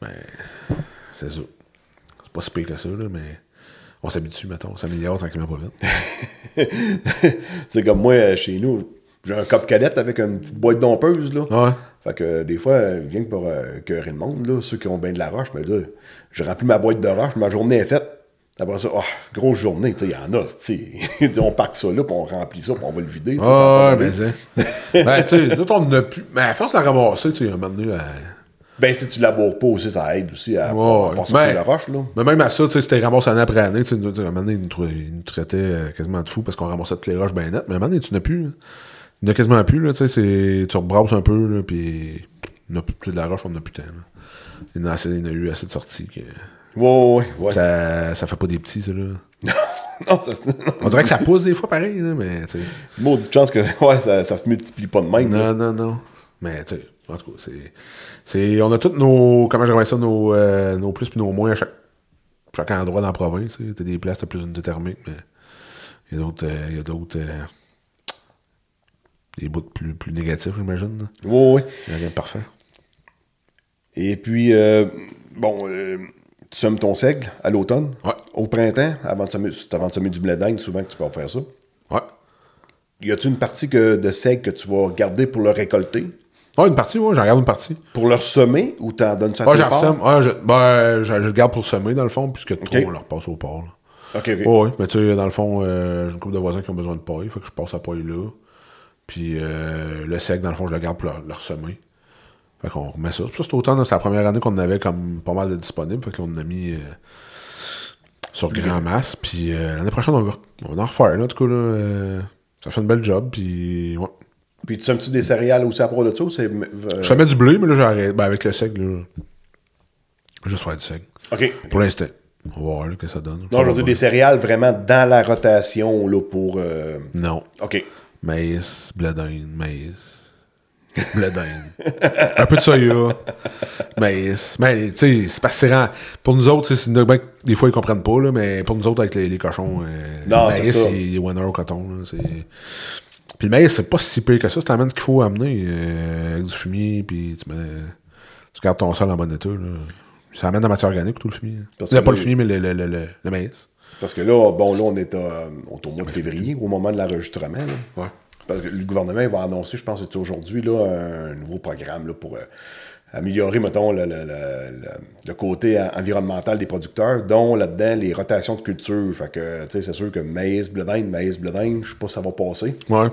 Mais, c'est ça. C'est pas si pire que ça, là, mais on s'habitue, mettons, on s'améliore tranquillement pas vite. tu sais, comme moi, euh, chez nous, j'ai un cop cadette avec une petite boîte dompeuse, là. Ouais. Fait que euh, des fois, euh, rien que pour euh, cœurer le monde, là, ceux qui ont bien de la roche, mais là, j'ai rempli ma boîte de roche, ma journée est faite. Après ça, oh, grosse journée, tu sais, il y en a, tu sais. on pack ça là, puis on remplit ça, puis on va le vider. Ah, mais ben, tu sais, on a plus. Mais à force de la ramasser, tu sais, un moment donné, elle- Ben, si tu laboures pas aussi, ça aide aussi à, Ouais, à pas sortir ben, la roche, là. Mais même à ça, tu sais, c'était ramassé année après année. Tu sais, à un moment donné, ils nous, tra- ils nous traitaient euh, quasiment de fous parce qu'on ramassait toutes les roches bien nettes. Mais à un moment donné, tu n'as plus. là. Il n'y en a quasiment plus. Là, tu sais, tu rebrasses un peu, là, puis il n'y a plus de la roche, on n'a plus de temps. là. Il y en a, assez- il y en a eu assez de sorties. Que... Ouais, ouais, ouais. Ça, ça fait pas des petits, ça, là. non, ça, On dirait que ça pousse des fois pareil, là, mais tu sais. maudite chance que ouais, ça, ça se multiplie pas de même. là. Non, non, non. Mais, tu sais, en tout cas, c'est, c'est. On a tous nos. Comment je dirais ça, nos, euh, nos plus puis nos moins à chaque, chaque endroit dans la province. T'as des places, t'as plus une thermique, mais. Il y a d'autres. euh, Il y a d'autres. euh, des bouts plus, plus négatifs, j'imagine. là. Ouais, ouais. Il a rien de parfait. Et puis, euh, bon, euh, tu semmes ton seigle à l'automne. Ouais. Au printemps, avant de semer, avant de semer du blé d'Inde, souvent que tu peux faire ça. Ouais. Y a-tu une partie que, de seigle que tu vas garder pour le récolter? Ouais, une partie, ouais, j'en garde une partie. Pour leur semer ou t'en donnes ça à Ouais, tes parts? sème. Ouais, je, ben, je, je le garde pour semer, dans le fond, puisque trop, on leur passe au port. Là. Ok, ok. Ouais, ouais. Mais tu sais, dans le fond, euh, j'ai une couple de voisins qui ont besoin de paille, fait que je passe la paille là. Puis euh, le sec, dans le fond, je le garde pour leur, leur semer. Fait qu'on remet ça. Puis ça, c'est autant, c'est la première année qu'on en avait comme pas mal de disponibles. Fait que là, on en a mis euh, sur grand masse. Puis euh, l'année prochaine, on va, on va en refaire, là, en tout cas, là. ça fait une belle job, puis ouais. Puis tu sèmes-tu des céréales aussi à part de ça ou c'est. Je mets du blé, mais là, j'arrête. Ben, avec le sec, là, juste faire du sec. Ok. Pour l'instant. On va voir là, que ça donne. Non, je veux dire des céréales vraiment dans la rotation là, pour. euh, Non. Ok. Maïs, blé d'Inde, maïs. Blé d'Inde. un peu de soya. Maïs. Mais, tu sais, c'est que c'est rend- Pour nous autres, tu c'est une- ben, des fois, ils comprennent pas, là, mais pour nous autres, avec les, les cochons, euh, Non, le maïs, c'est les winner au coton. Là, c'est... Puis le maïs, c'est pas si pire que ça. C'est amènes ce qu'il faut amener euh, avec du fumier, puis tu mets. Tu gardes ton sol en bon état. Là. Ça amène de la matière organique, tout le fumier. Parce Il a que pas le fumier, mais le, le, le maïs. Parce que là, bon, là, on est, à- on est au mois de février, au moment de l'enregistrement. là. Ouais. Parce que le gouvernement va annoncer, je pense que c'est aujourd'hui, là, un nouveau programme là, pour euh, améliorer, mettons, le, le- le- le- côté en- environnemental des producteurs, dont là-dedans les rotations de culture. Fait que, tu sais, c'est sûr que maïs, blé d'Inde, maïs, blé d'Inde, je sais pas si ça va passer. Ouais.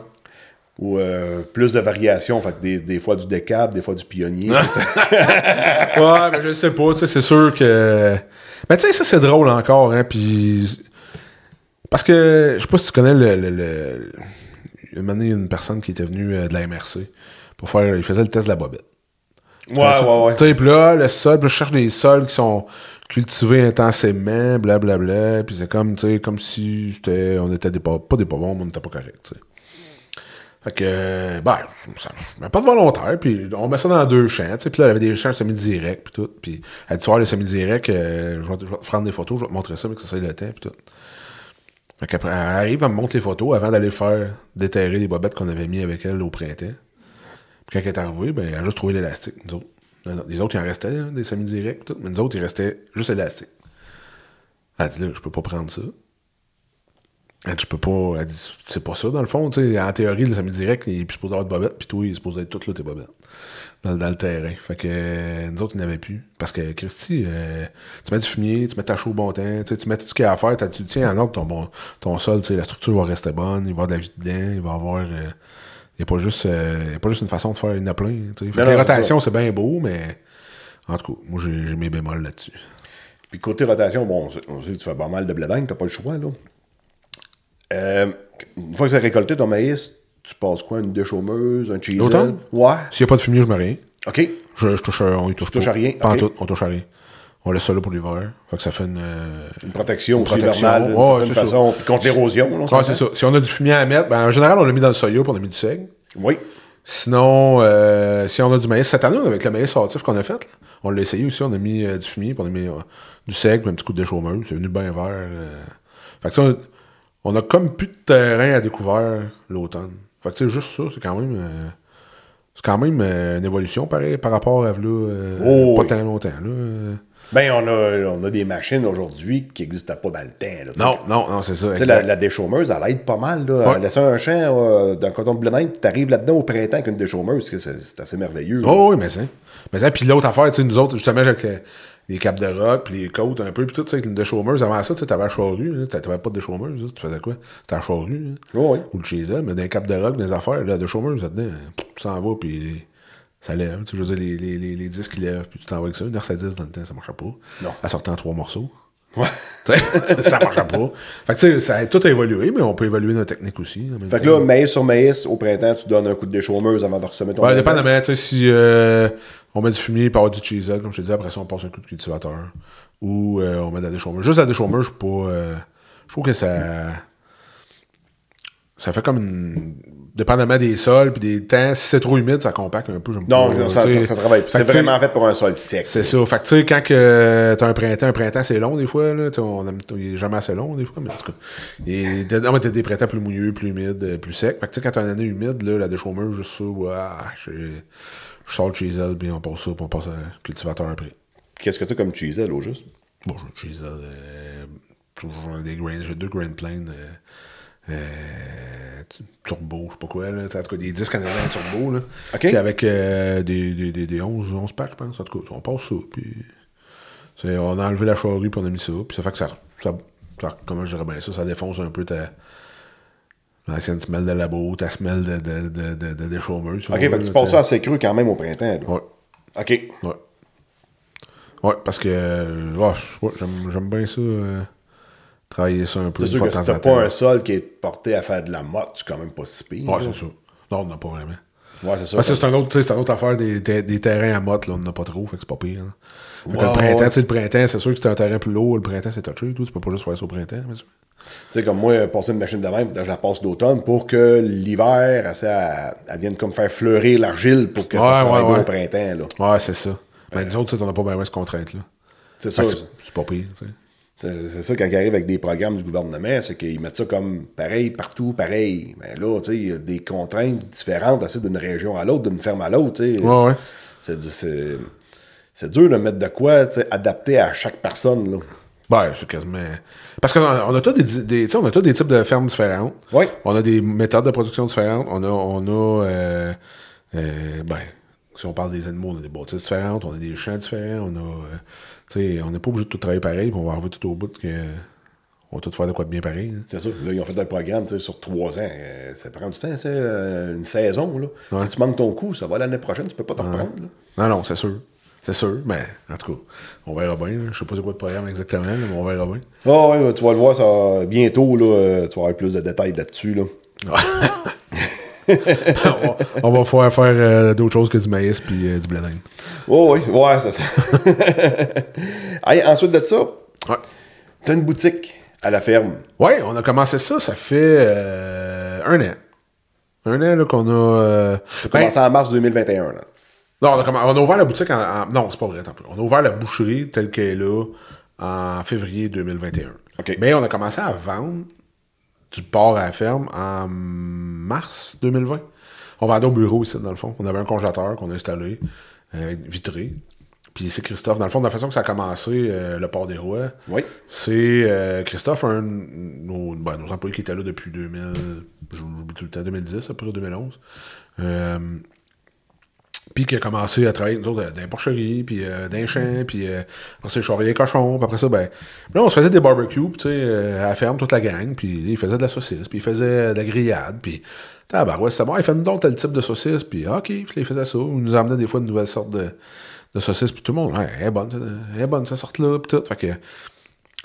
Ou euh, plus de variations, fait que des, des fois du décap, des fois du pionnier. ouais, mais je sais pas, tu sais, c'est sûr que. Mais tu sais, ça c'est drôle encore, hein, puis. Parce que, je sais pas si tu connais le. le, le... Il y a une personne qui était venue euh, de la MRC pour faire. Il faisait le test de la bobette. ouais, ouais, ouais. Tu sais, puis là, le sol, là, je cherche des sols qui sont cultivés intensément, blablabla, puis c'est comme, tu sais, comme si on était des, pa- pas des pavons, mais on n'était pas correct, tu sais. Fait que, ben, ça, pas de volontaire, puis on met ça dans deux champs, tu sais, puis là, y avait des champs semi-directs, puis tout, puis elle dit, tu vois, les semi-directs, euh, je, vais, te- prendre des photos, je vais te montrer ça, mais que ça soit le temps, puis tout. Fait qu'après, elle arrive, elle me montre les photos avant d'aller faire déterrer les bobettes qu'on avait mis avec elle au printemps. Puis quand elle est arrivée, ben, elle a juste trouvé l'élastique, nous autres. Les autres, il en restait, hein, des semi-directs, tout, mais nous autres, il restait juste élastique. Elle dit, là, je peux pas prendre ça. Elle dit, je peux pas. Elle dit, c'est pas ça, dans le fond, tu sais. En théorie, le semi-direct, il est supposé avoir de bobettes, puis toi, il est supposé être toutes là, tes bobettes. Dans, dans le terrain. Fait que euh, nous autres, il n'avait plus. Parce que, Christy, euh, tu mets du fumier, tu mets ta chaux au bon temps, tu mets tout ce qu'il y a à faire, tu tiens en ordre ton, bon, ton sol, la structure va rester bonne, il va y avoir de la vie dedans, il va y avoir. euh, il n'y a, pas juste, il y a pas juste une façon de faire une plein. Fait que les non, rotations, c'est bien beau, mais en tout cas, moi, j'ai mes bémols là-dessus. Puis côté rotation, bon, on sait- que tu fais pas mal de blé d'Inde, t'as pas le choix, là. Euh, une fois que c'est récolté ton maïs, tu passes quoi, une déchaumeuse, un cheese L'automne? Ouais. S'il n'y a pas de fumier, je mets rien. OK. Je, je touche, à- on y touche touches pas. à rien, Pas en tout, on touche à rien. On laisse ça là pour l'hiver. Fait que ça fait une. euh, Une protection aussi protection. hivernale, d'une façon. Puis contre l'érosion, là, c'est ça. Si on a du fumier à mettre, ben, en général, on l'a mis dans le soya puis on a mis du seigle. Oui. Sinon, euh, si on a du maïs, cette année, avec le maïs sortif qu'on a fait, là, on l'a essayé aussi, on a mis euh, du fumier, puis on a mis euh, du seigle, puis un petit coup de déchaumeuse. C'est venu bien vert. euh. Fait que ça, on, on a comme plus de terrain à découvert l'automne. Fait que tu sais, juste ça, c'est quand même. euh, c'est quand même euh, une évolution pareil, par rapport à là, euh, Oh, pas oui. tant longtemps. Là. Ben, on a, on a des machines aujourd'hui qui n'existaient pas dans le temps. là. Non, non, non, c'est ça. Tu sais, la, la déchaumeuse, elle aide pas mal. Là. Ouais. Laisser un champ d'un coton de blé tu arrives là-dedans au printemps avec une déchaumeuse, c'est c'est assez merveilleux. Oh oui, mais c'est. Mais ça, puis l'autre affaire, tu sais, nous autres, justement, avec les, les capes de rock, puis les côtes un peu, puis tout, tu sais, avec une déchaumeuse, avant ça, tu sais, t'avais la charrue, là, t'avais pas de déchaumeuse, là, tu faisais quoi? C'était la charrue, là, Oh, oui. ou le chez mais dans les capes de rock, des affaires, là, la déchaumeuse, là-dedans, pff, ça en va, puis ça lève, tu veux dire, les, les, les, les disques qui lèvent, puis tu t'envoies avec ça, une RC10 dans le temps, ça marchait pas. Non. Elle sortait en trois morceaux. Ouais. Ça marchait pas. Fait que, tu sais, ça a tout évolué, mais on peut évaluer notre technique aussi. Fait que là, maïs sur maïs, au printemps, tu donnes un coup de déchaumeuse avant de ressemer ton Ouais, dépendamment, tu sais, si euh, on met du fumier par du cheese comme je te disais, après ça, on passe un coup de cultivateur. Ou euh, on met de la déchaumeuse. Juste la déchaumeuse, je suis pas. euh, je trouve que ça. Ça fait comme une. Dépendamment des sols puis des temps, si c'est trop humide, ça compacte un peu. Non, pas, non, ça, ça, ça travaille. C'est vraiment fait pour un sol sec. C'est ça. Fait que, tu sais, quand que t'as un printemps, un printemps, c'est long, des fois, là. On aime- il est jamais assez long, des fois, mais en tout cas. Et, t'as- non, mais t'as des printemps plus mouilleux, plus humides, euh, plus secs. Fait que, tu sais, quand t'as une année humide, là, la déchaumeuse, juste ça, ouais, je sors le chisel, puis on passe ça, puis on passe à cultivateur après. Qu'est-ce que tu as comme cheese là, au juste? Bon, j'ai le chisel, euh, toujours des grains, j'ai deux grains planes, euh, euh, turbo, je sais pas quoi, là. En tout cas, des disques en avant turbo, là. OK. Puis avec euh, des, des, des, des 11, 11 packs, je pense. En tout cas, on passe ça. Puis on a enlevé la charrue, puis on a mis ça. Puis ça fait que ça, ça, ça- comment je dirais bien ça, ça défonce un peu ta. L'ancienne semelle de labo, ta semelle de, de, de, de, de on OK, fait que tu passes ça assez cru quand même au printemps. là. Ouais. OK. Ouais. Ouais, parce que euh, ouais, j'aime bien ça. euh, travailler ça un peu. C'est sûr que si t'as pas un sol qui est porté à faire de la motte, c'est quand même pas si pire. Ouais, c'est ça. Non, on n'a pas vraiment. Ouais, c'est ça. Parce que c'est un autre, tu c'est une autre affaire des, des, des terrains à motte, là, on n'en a pas trop, fait que c'est pas pire. hein. Le printemps, ouais. tu sais, le printemps, c'est sûr que c'est un terrain plus lourd, le printemps c'est touché, tout, tu peux pas juste faire ça au printemps. mais c'est- Tu sais, comme moi, passer une machine de même, là, je la passe d'automne pour que l'hiver, elle, elle, elle vienne comme faire fleurir l'argile pour que Ouais, ça se travaille ouais, au printemps. là. Ouais, c'est ça. Mais nous autres, tu sais, on n'a pas bien cette contrainte-là. C'est ça. c'est pas pire, tu sais. C'est c'est ça, quand ils arrivent avec des programmes du gouvernement, c'est qu'ils mettent ça comme pareil partout, pareil. Mais là, tu sais, il y a des contraintes différentes assez d'une région à l'autre, d'une ferme à l'autre. Ouais, ouais. C'est C'est c'est dur de mettre de quoi tu sais, adapté à chaque personne. Là. Ben, c'est quasiment. Parce qu'on a, on a tous des, on a tous des types de fermes différentes. Oui. On a des méthodes de production différentes. On a, on a euh, euh, ben, si on parle des animaux, on a des bâtisses différentes, on a des champs différents, on a, euh, on n'est pas obligé de tout travailler pareil, puis on va arriver tout au bout que, on va tout faire de quoi de bien pareil. hein. C'est ça. Là, ils ont fait un programme sur trois ans. Euh, ça prend du temps, c'est euh, une saison. Là. Si tu manques ton coup, ça va l'année prochaine, tu peux pas te reprendre. Non, non, c'est sûr. C'est sûr, mais en tout cas, on verra bien. Je sais pas c'est quoi le programme exactement, là, mais on verra bien. Ah ouais, tu vas le voir ça, bientôt. Là, euh, tu vas avoir plus de détails là-dessus. Là. on, va, on va pouvoir faire euh, d'autres choses que du maïs puis euh, du blé d'Inde. Oh, oui, ouais, c'est ça. Hey, ensuite de ça, Ouais. t'as une boutique à la ferme. Ouais, on a commencé ça, ça fait euh, un an. Un an là, qu'on a. Ça a ben, commencé en mars 2021. Là. non, on a, on a ouvert la boutique en. en- non, c'est pas vrai, peu. On a ouvert la boucherie telle qu'elle est là en février 2021. OK. Mais on a commencé à vendre du porc à la ferme en mars 2020. On vendait au bureau ici, dans le fond. On avait un congélateur qu'on a installé, euh, vitré. Puis c'est Christophe. Dans le fond, de la façon que ça a commencé, euh, le port des rois, Oui. c'est euh, Christophe, un de nos, ben, nos employés qui étaient là depuis 2000, j'oublie tout le temps, 2010, après 2011. Euh, puis qui a commencé à travailler, nous autres, dans les porcheries, puis euh, dans puis euh, après ça, les cochons, puis après ça, ben, là, on se faisait des barbecues, tu sais, euh, à la ferme, toute la gang, puis il faisait de la saucisse, puis il faisait de la grillade, puis, ah, ouais, c'est bon, il fait nous donc tel type de saucisse, puis ah, ok, il faisait ça, il nous amenait des fois de nouvelles sortes de, de saucisses, puis tout le monde, ouais, elle est bonne, elle est bonne, cette sorte-là, puis tout, fait que,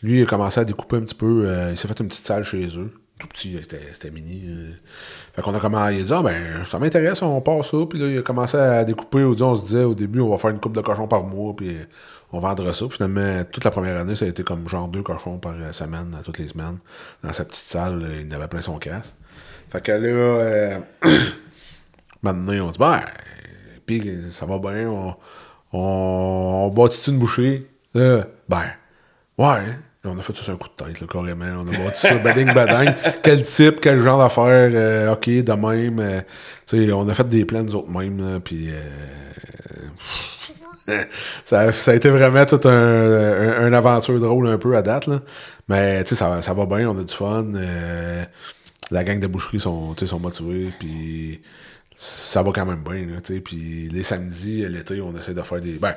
lui, il a commencé à découper un petit peu. euh, il s'est fait une petite salle chez eux. Tout petit, c'était, mini. euh. Fait qu'on a commencé. Il a dit, ah, ben, ça m'intéresse, on part ça. Puis là, il a commencé à découper. On se disait, au début, on va faire une coupe de cochons par mois. Puis euh, on vendra ça. Puis finalement, toute la première année, ça a été comme genre deux cochons par euh, semaine, toutes les semaines. Dans sa petite salle, il avait plein son casse. Fait que là, maintenant, on dit, ben, puis ça va bien, on, on, bâtit une boucherie. Là, ben, ouais. On a fait ça sur un coup de tête, là, carrément. On a bâti ça, bading, bading. Quel type, quel genre d'affaires, euh, ok, de même. euh, tu sais, on a fait des plans nous autres mêmes, là, puis euh, ça, ça a été vraiment toute un, un- une aventure drôle un peu à date, là. Mais, tu sais, ça, ça va bien, on a du fun. euh, la gang de boucherie sont, sont motivés, puis ça va quand même bien, là, tu sais. Puis les samedis, l'été, on essaie de faire des... Ben,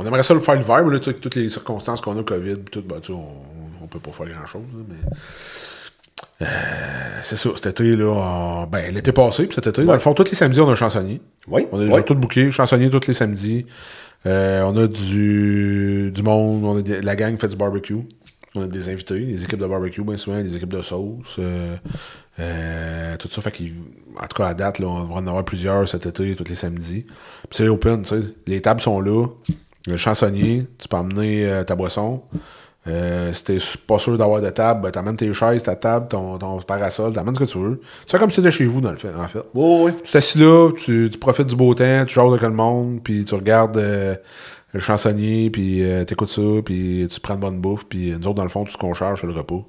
on aimerait ça le faire l'hiver, mais là, tu sais, avec toutes les circonstances qu'on a, COVID, tout, ben, tu sais, on, on peut pas faire grand-chose, mais... Euh, c'est ça, cet été, là, on- ben, l'été passé, puis cet été, dans le fond, tous les samedis, on a un chansonnier. Oui, On a déjà oui. tout booké, chansonnier tous les samedis. Euh, on a du, du monde, on a la gang fait du barbecue. On a des invités, des équipes de barbecue, bien souvent, des équipes de sauce. euh, tout ça, fait qu'il. En tout cas, à date, là, on va en avoir plusieurs cet été, tous les samedis. Puis c'est open, tu sais. Les tables sont là. Le chansonnier, tu peux emmener euh, ta boisson. Euh, si t'es pas sûr d'avoir de table, ben, t'amènes tes chaises, ta table, ton, ton parasol, t'amènes ce que tu veux. Tu fais comme si t'étais chez vous, dans le fait, en fait. Oui, oui. Tu t'assis là, tu, tu profites du beau temps, tu jases avec le monde, puis tu regardes euh, le chansonnier, puis euh, t'écoutes ça, puis tu prends de bonne bouffe, puis nous autres, dans le fond, tout ce qu'on charge, c'est le repas.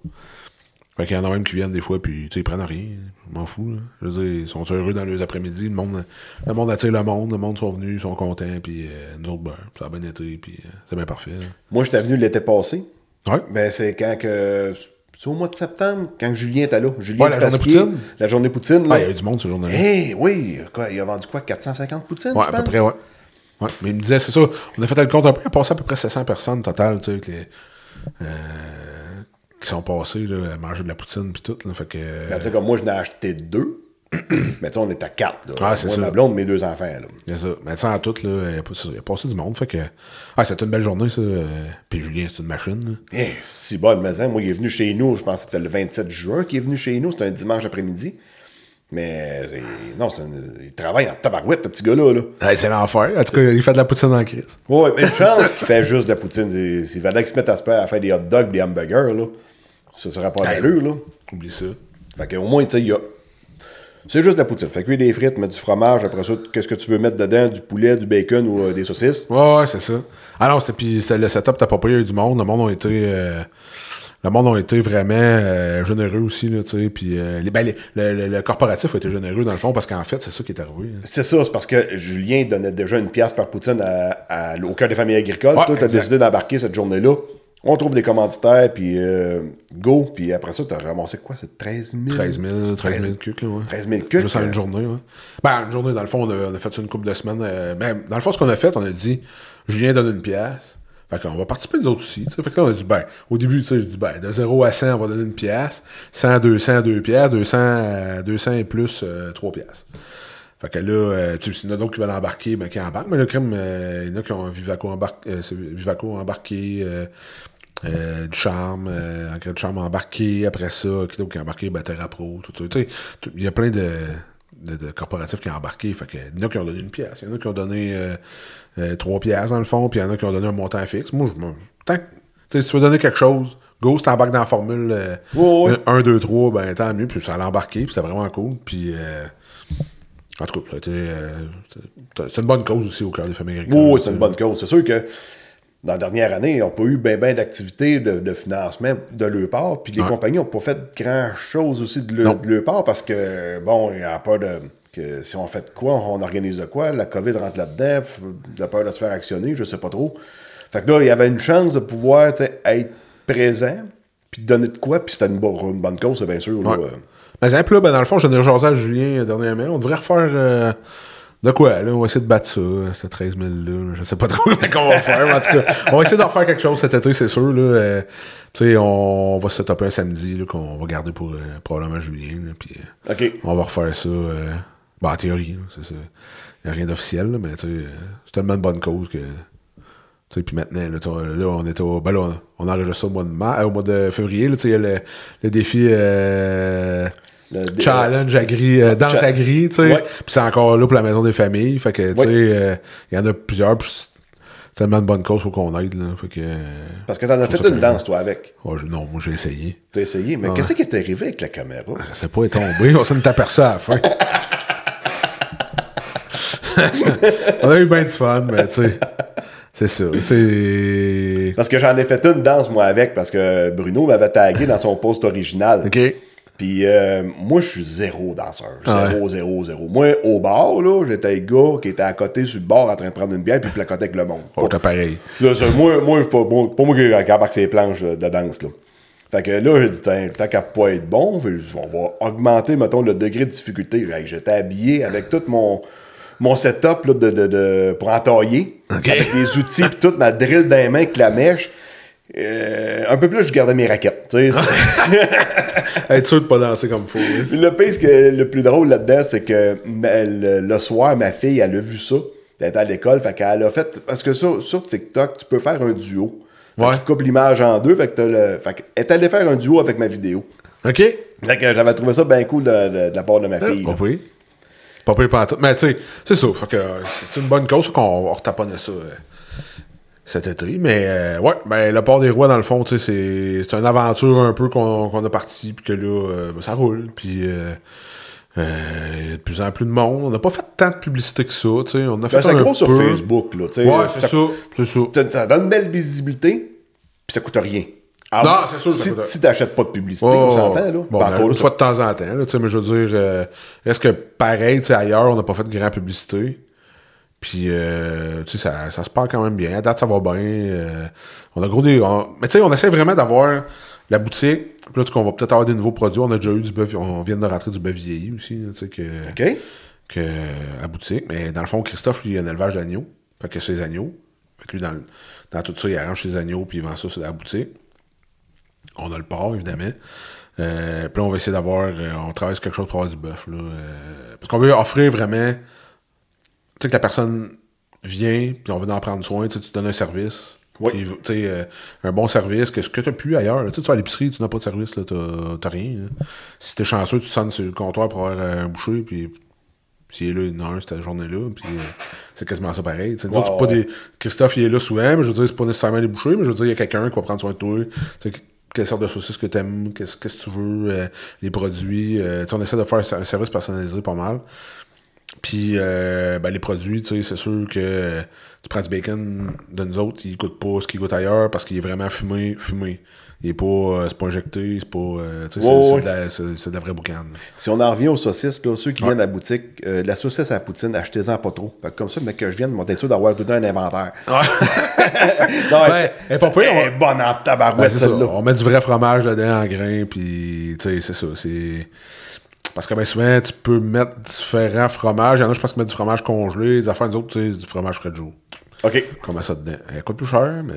Fait qu'il y en a même qui viennent des fois, puis ils prennent rien. Je m'en fous. là. Je veux dire, ils sont heureux dans les après-midi. Le monde, le monde attire le monde, le monde sont venus, ils sont contents, puis euh, nous autres, ben, ça a bien été, puis euh, c'est bien parfait. là. Moi, j'étais venu l'été passé. Ouais. Ben, c'est quand que C'est au mois de septembre, quand Julien était là. Julien Ouais, la journée Poutine? La journée Poutine. là. Ah, il y a eu du monde ce jour-là. Eh oui, quoi, il a vendu quoi, 450 poutines, Ouais, je à peu près, ouais. ouais. Mais il me disait, c'est ça, on a fait le compte un peu, il a passé à peu près 700 personnes total, tu sais, avec les, euh, qui sont passées là, à manger de la poutine puis tout. Là, fait que, Ben, tu sais, comme moi, je n'ai acheté deux. Mais tu sais, on est à quatre. Là. Ah, c'est moi, ça. ma blonde, mes deux enfants. Là. ça. Mais tu sais, en tout, là, il a, passé du monde. Fait que, ah, c'était une belle journée, ça. euh, Puis Julien, c'est une machine. Eh, si bon, mais hein, moi, il est venu chez nous, je pense que c'était le 27 juin qu'il est venu chez nous, c'était un dimanche après-midi. Mais non, c'est il travaille en tabarouette, le petit gars-là. Là. Ouais, c'est l'enfer. En tout cas, il fait de la poutine en crise. Ouais, mais une chance qu'il fait juste de la poutine. C'est- S'il fallait qu'il se mette à, se faire, à faire des hot dogs, des hamburgers, là, ça serait pas Hey. d'allure. Là. Oublie ça. Fait qu'au moins, tu sais, il y a. C'est juste de la poutine. Fait cuire des frites, mettre du fromage, après ça, qu'est-ce que tu veux mettre dedans, du poulet, du bacon ou euh, des saucisses? Ouais, ouais, c'est ça. Ah non, c'était puis le setup, t'as pas payé, il y a eu du monde. Le monde a été. euh, le monde a été vraiment euh, généreux aussi, là, tu sais. Puis les, ben, les- le, le- le corporatif a été généreux dans le fond parce qu'en fait, c'est ça qui est arrivé. hein. C'est ça, c'est parce que Julien donnait déjà une pièce par poutine à- à- au cœur des familles agricoles. Ouais, Toi, tu as exact. décidé d'embarquer cette journée-là. On trouve des commanditaires, puis euh, go. Puis après ça, tu as ramassé quoi? C'est 13 000 13 000, 13 000 cucs, là, ouais. 13 000 cucs, Juste en euh. une journée, ouais. Ben, une journée, dans le fond, on a, on a fait ça une couple de semaines. euh, même, dans le fond, ce qu'on a fait, on a dit, Julien donne une pièce. Fait qu'on va participer nous autres aussi. tu sais. Fait que là, on a dit, ben, au début, tu sais, je dis, ben, de 0 à 100, on va donner une pièce. 100, 200, 2 pièces. 200, euh, 200 et plus, euh, 3 pièces. Fait que là, euh, tu sais, il y en a d'autres qui veulent embarquer, ben, qui embarquent. Mais le crime, euh, il y en a qui ont Vivaco, embarqué, euh, Vivaco embarqué, euh, du charme, euh, de charme embarqué, après ça, qui qui a embarqué, ben, Terra Pro, tout ça. Il y a plein de, de, de corporatifs qui ont embarqué. Fait que, il y en a qui ont donné une pièce, il y en a qui ont donné euh, euh, trois pièces dans le fond, puis il y en a qui ont donné un montant fixe. Moi, je me- tant que, si tu veux donner quelque chose, go, si t'embarques dans la formule euh, Ouais, ouais. 1, 2, 3, ben tant mieux, puis ça l'a embarqué, puis c'est vraiment cool. Puis, en tout cas, c'est une bonne cause aussi au cœur des familles agricoles. Oui, c'est une bonne cause. C'est sûr que dans la dernière année, ils n'ont pas eu bien ben, d'activités de, de financement de leur part. Puis les Ouais. compagnies n'ont pas fait grand-chose aussi de leur, Non. de leur part parce que, bon, il y a peur de. que si on fait de quoi, on organise de quoi, la COVID rentre là-dedans, de peur de se faire actionner, je sais pas trop. Fait que là, il y avait une chance de pouvoir être présent, puis de donner de quoi, puis c'était une, bo- une bonne cause, bien sûr. là. Ouais. Mais là, ben, dans le fond, j'en ai jasé à Julien euh, dernièrement. On devrait refaire euh, de quoi, là? On va essayer de battre ça, ce 13 000 là. Je sais pas trop comment on va faire, mais en tout cas, on va essayer d'en faire quelque chose cet été, c'est sûr, là. Euh, tu sais, on va se taper un samedi, là, qu'on va garder pour euh, probablement Julien, là, puis euh, on va refaire ça, ben, en théorie, là, c'est ça. Il n'y a rien d'officiel, là, mais tu sais, c'est tellement une bonne cause que... Tu sais, puis maintenant, là, on est au. Ben là, on, on enregistre ça au mois de mars, au mois de février. Là, tu sais, il y a le, le défi Le challenge agri, euh, danse Cha- agri, tu sais. Ouais. Puis c'est encore là pour la maison des familles. Fait que, tu sais, euh, il y en a plusieurs. puis c'est tellement une bonne cause, faut qu'on aide, là. Fait que. euh, Parce que t'en as fait une danse, toi, avec. oh, je- non, moi, j'ai essayé. T'as essayé, mais qu'est-ce qui est arrivé avec la caméra? Je sais pas, elle est tombée. on s'en est aperçu à la fin. on a eu bien du fun, mais tu sais. C'est ça. C'est. Parce que j'en ai fait une danse, moi, avec, parce que Bruno m'avait tagué dans son post original. OK. Puis euh, moi, je suis zéro danseur. Ah Zéro, zéro, zéro. Moi, au bar, là, j'étais le gars qui était à côté sur le bar en train de prendre une bière puis placoter avec le monde. Oh, t'as pareil. Là, moi, moi, pas, moi, pas moi qui embarque ces planches de danse, là. Fait que là, j'ai dit, tant, qu'à pas être bon, on va augmenter, mettons, le degré de difficulté. J'étais habillé avec tout mon, mon setup là, de, de, de- pour entailler, avec les outils, puis toute ma drill dans les mains avec la mèche. Euh, un peu plus, je gardais mes raquettes. tu sais. Être sûr de pas danser comme hein. le pire, que le plus drôle là-dedans, c'est que ma- le, le soir, ma fille, elle a vu ça. Elle était à l'école, fait qu'elle a fait. Parce que sur, sur TikTok, tu peux faire un duo. Fait Ouais. qu'il coupe l'image en deux, fait que t'as le. Fait qu'elle est allée faire un duo avec ma vidéo. OK? Fait que j'avais trouvé ça bien cool de, de- de la part de ma fille. Pas pire. Pas pire pantoute. Mais tu sais, c'est ça. Fait que euh, c'est une bonne cause qu'on va retaponner ça euh, cet été. Mais euh, ouais, ben, le port des rois, dans le fond, c'est une aventure un peu qu'on a parti, puis que là, euh, ben, ça roule. Puis euh, il y a de plus en plus de monde. On n'a pas fait tant de publicité que ça, tu sais. On a fait Ben, c'est un gros sur. Facebook, là. Ouais, c'est ça. Ça. Ça, ça donne une belle visibilité, puis ça coûte rien. Ah, Non, c'est sûr ça Si, si t'achètes pas de publicité, Oh, on s'entend, là. Bon, Ben, encore là, une ça- fois de temps en temps, là, mais je veux dire, euh, est-ce que pareil, ailleurs, on n'a pas fait de grande publicité? Puis, euh, tu sais, ça, ça se parle quand même bien. À date, ça va bien. euh, on a gros des. on- mais tu sais, on essaie vraiment d'avoir la boutique. Puis là, qu'on va peut-être avoir des nouveaux produits. On a déjà eu du bœuf, on vient de rentrer du bœuf vieilli aussi, tu sais, que, OK. que, à boutique. Mais dans le fond, Christophe, lui, il a un élevage d'agneaux. Fait que ses agneaux. Fait que lui, dans, dans tout ça, il arrange ses agneaux, puis il vend ça sur la boutique. On a le porc, évidemment. Euh, puis là, on va essayer d'avoir. euh, on travaille sur quelque chose pour avoir du bœuf. Là, euh, parce qu'on veut offrir vraiment. Tu sais, que la personne vient, puis on veut en prendre soin. Tu tu donnes un service. Oui. Tu euh, un bon service, que ce que tu n'as plus ailleurs. là? Tu sais, tu vas à l'épicerie, tu n'as pas de service, là, t'as t'as rien. là. Si t'es chanceux, tu te sens sur le comptoir pour avoir un boucher, puis s'il est là, il y en a un cette journée-là, puis euh, c'est quasiment ça pareil. tu autres, c'est pas des... Christophe, il est là souvent, mais je veux dire, c'est pas nécessairement des bouchers, mais je veux dire, il y a quelqu'un qui va prendre soin de toi. Tu sais, quelle sorte de saucisse que t'aimes, qu'est-ce qu'est-ce que tu veux, euh, les produits. euh, tu on essaie de faire un service personnalisé pas mal. Puis, euh, ben, les produits, tu sais, c'est sûr que euh, tu prends du bacon de nous autres, il goûte pas ce qu'il goûte ailleurs parce qu'il est vraiment fumé, fumé. Il est pas, euh, c'est pas injecté, c'est pas, euh, tu sais, Ouais, c'est- de la- de vraie boucane. Si on en revient aux saucisses, là, ceux qui viennent à la boutique, euh, la saucisse à la poutine, achetez-en pas trop. Fait que comme ça, mais que je vienne, mon être sûr d'avoir tout le un inventaire. non, elle pas elle est on- bonne en tabarouette, ça. celle-là. On met du vrai fromage dedans en grains, puis tu sais, c'est ça. C'est. Parce que bien souvent, tu peux mettre différents fromages. Il y en a, je pense, qui mettent du fromage congelé. Les affaires, des autres, tu sais, du fromage frais de jour. OK. On met ça dedans. Elle coûte plus cher, mais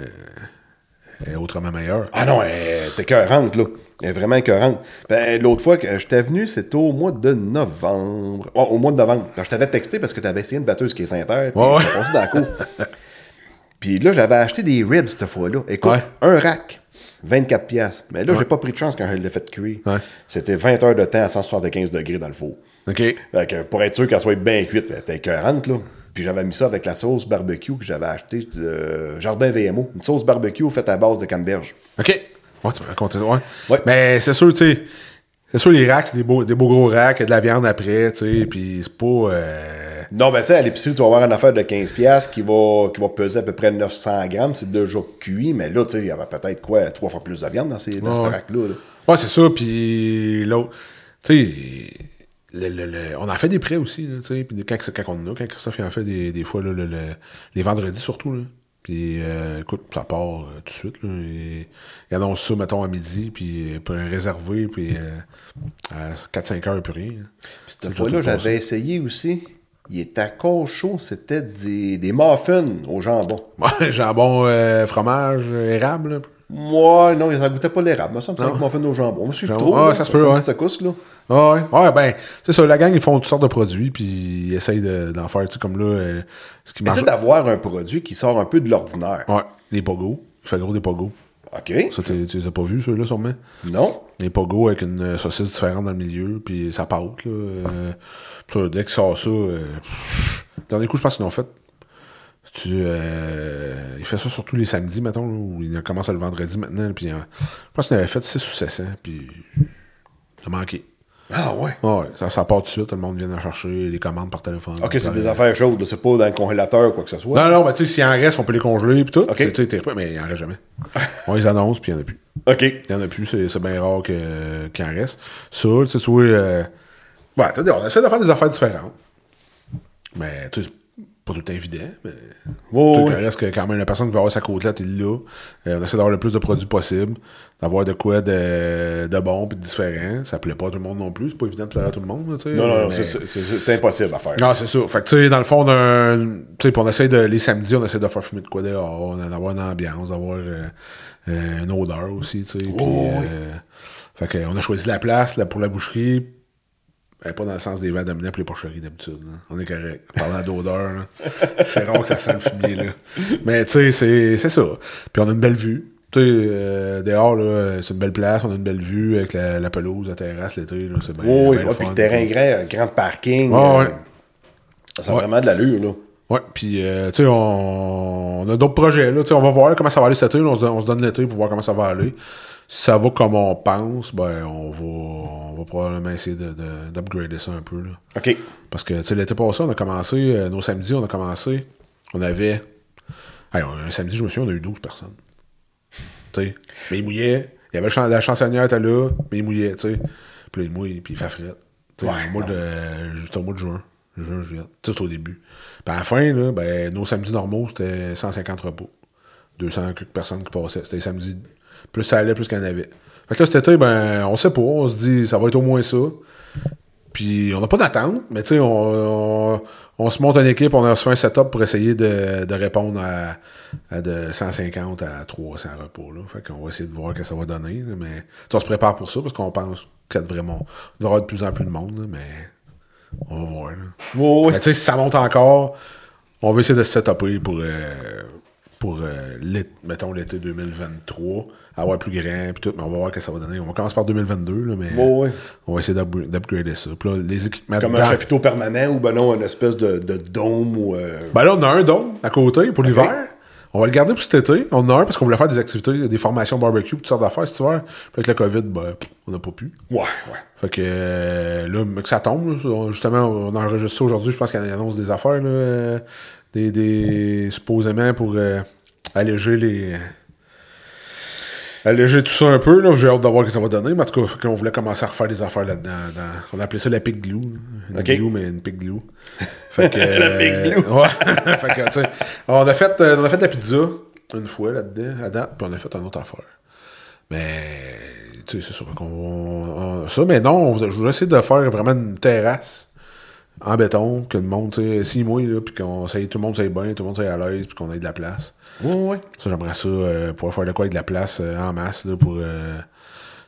elle est autrement meilleure. Ah non, elle est écœurante, là. Elle est vraiment écœurante. Ben, l'autre fois que j'étais venu, c'était au mois de novembre. Oh, au mois de novembre. Alors, je t'avais texté parce que tu avais essayé une batteuse qui est Saint-Terre. Puis Ouais, passé dans la cour. puis là, j'avais acheté des ribs cette fois-là. Écoute, Ouais. un rack, 24 pièces. Mais là, j'ai pas pris de chance quand je l'ai fait cuire. Ouais. C'était 20 heures de temps à 175 degrés dans le four. OK. Fait que pour être sûr qu'elle soit bien cuite, elle était écœurante, là. Puis j'avais mis ça avec la sauce barbecue que j'avais acheté de Jardin VMO. Une sauce barbecue faite à base de canneberge. OK. Ouais, tu m'as raconté ça. Ouais. Ouais. Mais c'est sûr, tu sais. C'est sûr, les racks, c'est des beaux, des beaux gros racks, de la viande après, tu sais, puis c'est pas. euh, Non, ben tu sais, à l'épicerie, tu vas avoir une affaire de 15$ piastres qui va, qui va peser à peu près 900 grammes. C'est déjà cuit, mais là, tu sais, il y avait peut-être quoi, trois fois plus de viande dans, ces, dans ce Ouais. rack-là. là. Ouais, c'est ça. Puis l'autre, tu sais, le- le- le- on en fait des prêts aussi, tu sais. Puis quand, quand on en a, quand Christophe en fait des, des fois, là, le- le- les vendredis surtout, là. Puis euh, écoute, ça part euh, tout de suite, là. Et, il annonce ça, mettons, à midi, puis euh, pour un réservé, puis euh, à 4-5 heures, plus rien. Puis cette fois-là, j'avais essayé aussi. Il était encore chaud, c'était des, des muffins au jambon. Ouais, jambon, euh, fromage, érable. Moi, non, ça goûtait pas l'érable. me semble que c'est un muffin au jambon. Monsieur Jambon. trop, Ah, là, ça se peut, ouais. secousse, là. Ah ouais, ouais, ben, c'est ça, la gang, ils font toutes sortes de produits, puis ils essayent de- d'en faire, tu sais, comme là, euh, ce qui marche. Essaie d'avoir un produit qui sort un peu de l'ordinaire. Ouais, les pogos. Il fait gros des pogos. OK? Ça, tu les as pas vus, ceux-là, sûrement? Non. Les pogos avec une euh, saucisse différente dans le milieu, puis ça pâte, là. euh, ça, dès qu'il sort ça, euh, pff, dernier coup, je pense qu'ils l'ont fait. Tu, euh, il fait ça surtout les samedis, mettons, là, ou il commence le vendredi maintenant, puis euh, je pense qu'il en avait fait 6 ou 700, puis ça manquait. Ah ouais. Ah ouais, ça, ça part tout de suite, tout le monde vient en chercher, les commandes par téléphone. OK, c'est Euh, des affaires chaudes, c'est pas dans le congélateur ou quoi que ce soit. Non, non, ben tu sais, s'il en reste, on peut les congeler, puis tout. Ok. Tu sais, mais il en reste jamais. on les annonce, puis il n'y en a plus. OK. Il n'y en a plus, c'est bien rare qu'il en reste. Ça, tu sais, soit. Euh, ouais, on essaie de faire des affaires différentes. Mais, tu sais, pas tout le temps évident, mais. Reste que quand même la personne qui va avoir sa côtelette est là. Euh, on essaie d'avoir le plus de produits possible, d'avoir de quoi de, de bon puis de différent. Ça plaît pas à tout le monde non plus, c'est pas évident de plaire à tout le monde, là, tu sais. Non, non, non, mais- c'est- impossible à faire. non, c'est ça. Fait que, tu sais, dans le fond, tu sais, on essaie de, les samedis, on essaie de faire fumer de quoi dehors, d'avoir une ambiance, d'avoir euh, euh, une odeur aussi, tu sais. Oh, oui. euh, fait que, on a choisi la place là, pour la boucherie. Ben, pas dans le sens des vents dominants pour les porcheries d'habitude. là. On est correct. Parlant d'odeur, là, c'est rare que ça sent le fumier. Là. Mais tu sais, c'est- c'est ça. Puis on a une belle vue. Tu sais, euh, dehors, là, c'est une belle place. On a une belle vue avec la, la pelouse, la terrasse l'été. là, C'est bien. Oui, bien le puis fun. le terrain grand, un grand parking. Ouais, euh, ouais. Ça a Ouais. vraiment de l'allure, là. Ouais, puis euh, tu sais, on, on a d'autres projets là, tu sais, on va voir comment ça va aller cet été, là, on se, donne- on se donne l'été pour voir comment ça va aller. Si ça va comme on pense, ben on va, on va probablement essayer de, de- d'upgrader ça un peu là. OK. Parce que l'été passé, on a commencé, euh, nos samedis, on a commencé, on avait, hey, un samedi, je me souviens, on a eu 12 personnes. Mais il mouillait, il y avait la chansonnière était là, mais il mouillait, tu sais. Puis là, il mouille, puis il fait fret. Tu sais, Ouais, au mois de, juste au mois de juin. Juin, juillet. C'est au début. Puis à la fin, là, ben, nos samedis normaux, c'était 150 repas. 200 quelques personnes qui passaient. C'était les samedis. Plus ça allait, plus qu'il y en avait. Fait que là, cet été, ben, on sait pas. On se dit, ça va être au moins ça. Puis on n'a pas d'attente, mais tu sais, on, on, on se monte une équipe, on a reçu un setup pour essayer de, de répondre à, à de 150 à 300 repos. Là. Fait qu'on va essayer de voir ce que ça va donner. là, mais on se prépare pour ça parce qu'on pense qu'il va y avoir de plus en plus de monde, là, mais on va voir. là. Ouais. Mais tu sais, si ça monte encore, on va essayer de se setuper pour, euh, pour euh, l'ét- mettons, l'été 2023, avoir plus grand, puis tout, mais on va voir ce que ça va donner. On va commencer par 2022, là, mais ouais. on va essayer d'upgra- d'upgrader ça. Puis là, les équipements Comme un chapiteau permanent ou ben non, une espèce de, de dôme ou. euh, ben là, on a un dôme à côté pour l'hiver. On va le garder pour cet été. On en a un parce qu'on voulait faire des activités, des formations barbecue, toutes sortes d'affaires cet hiver. Puis avec le COVID, ben, on n'a pas pu. Ouais, ouais. Fait que euh, là, mais que ça tombe, là, justement, on enregistre ça aujourd'hui. Je pense qu'il annonce des affaires, là, euh, des, des supposément pour euh, alléger les. Alléger tout ça un peu, là. J'ai hâte de voir ce que ça va donner. Mais en tout cas, fait qu'on voulait commencer à refaire des affaires là-dedans. dans- On appelait ça la pig glue. Une Ok. glue, mais une pig glue. Fait que. La pig glue. Ouais. fait que, on a fait, euh, on a fait de la pizza une fois là-dedans, à date, puis on a fait une autre affaire. Mais, tu sais, c'est sûr qu'on on- ça, mais non, on- je voudrais essayer de faire vraiment une terrasse en béton, que le monde, tu sais, s'il mouille, là, puis qu'on tout le monde s'aille bien, tout le monde s'aille à l'aise, puis qu'on ait de la place. Ouais, ouais. Ça, j'aimerais ça, euh, pouvoir faire de quoi avec de la place euh, en masse, là, pour... euh,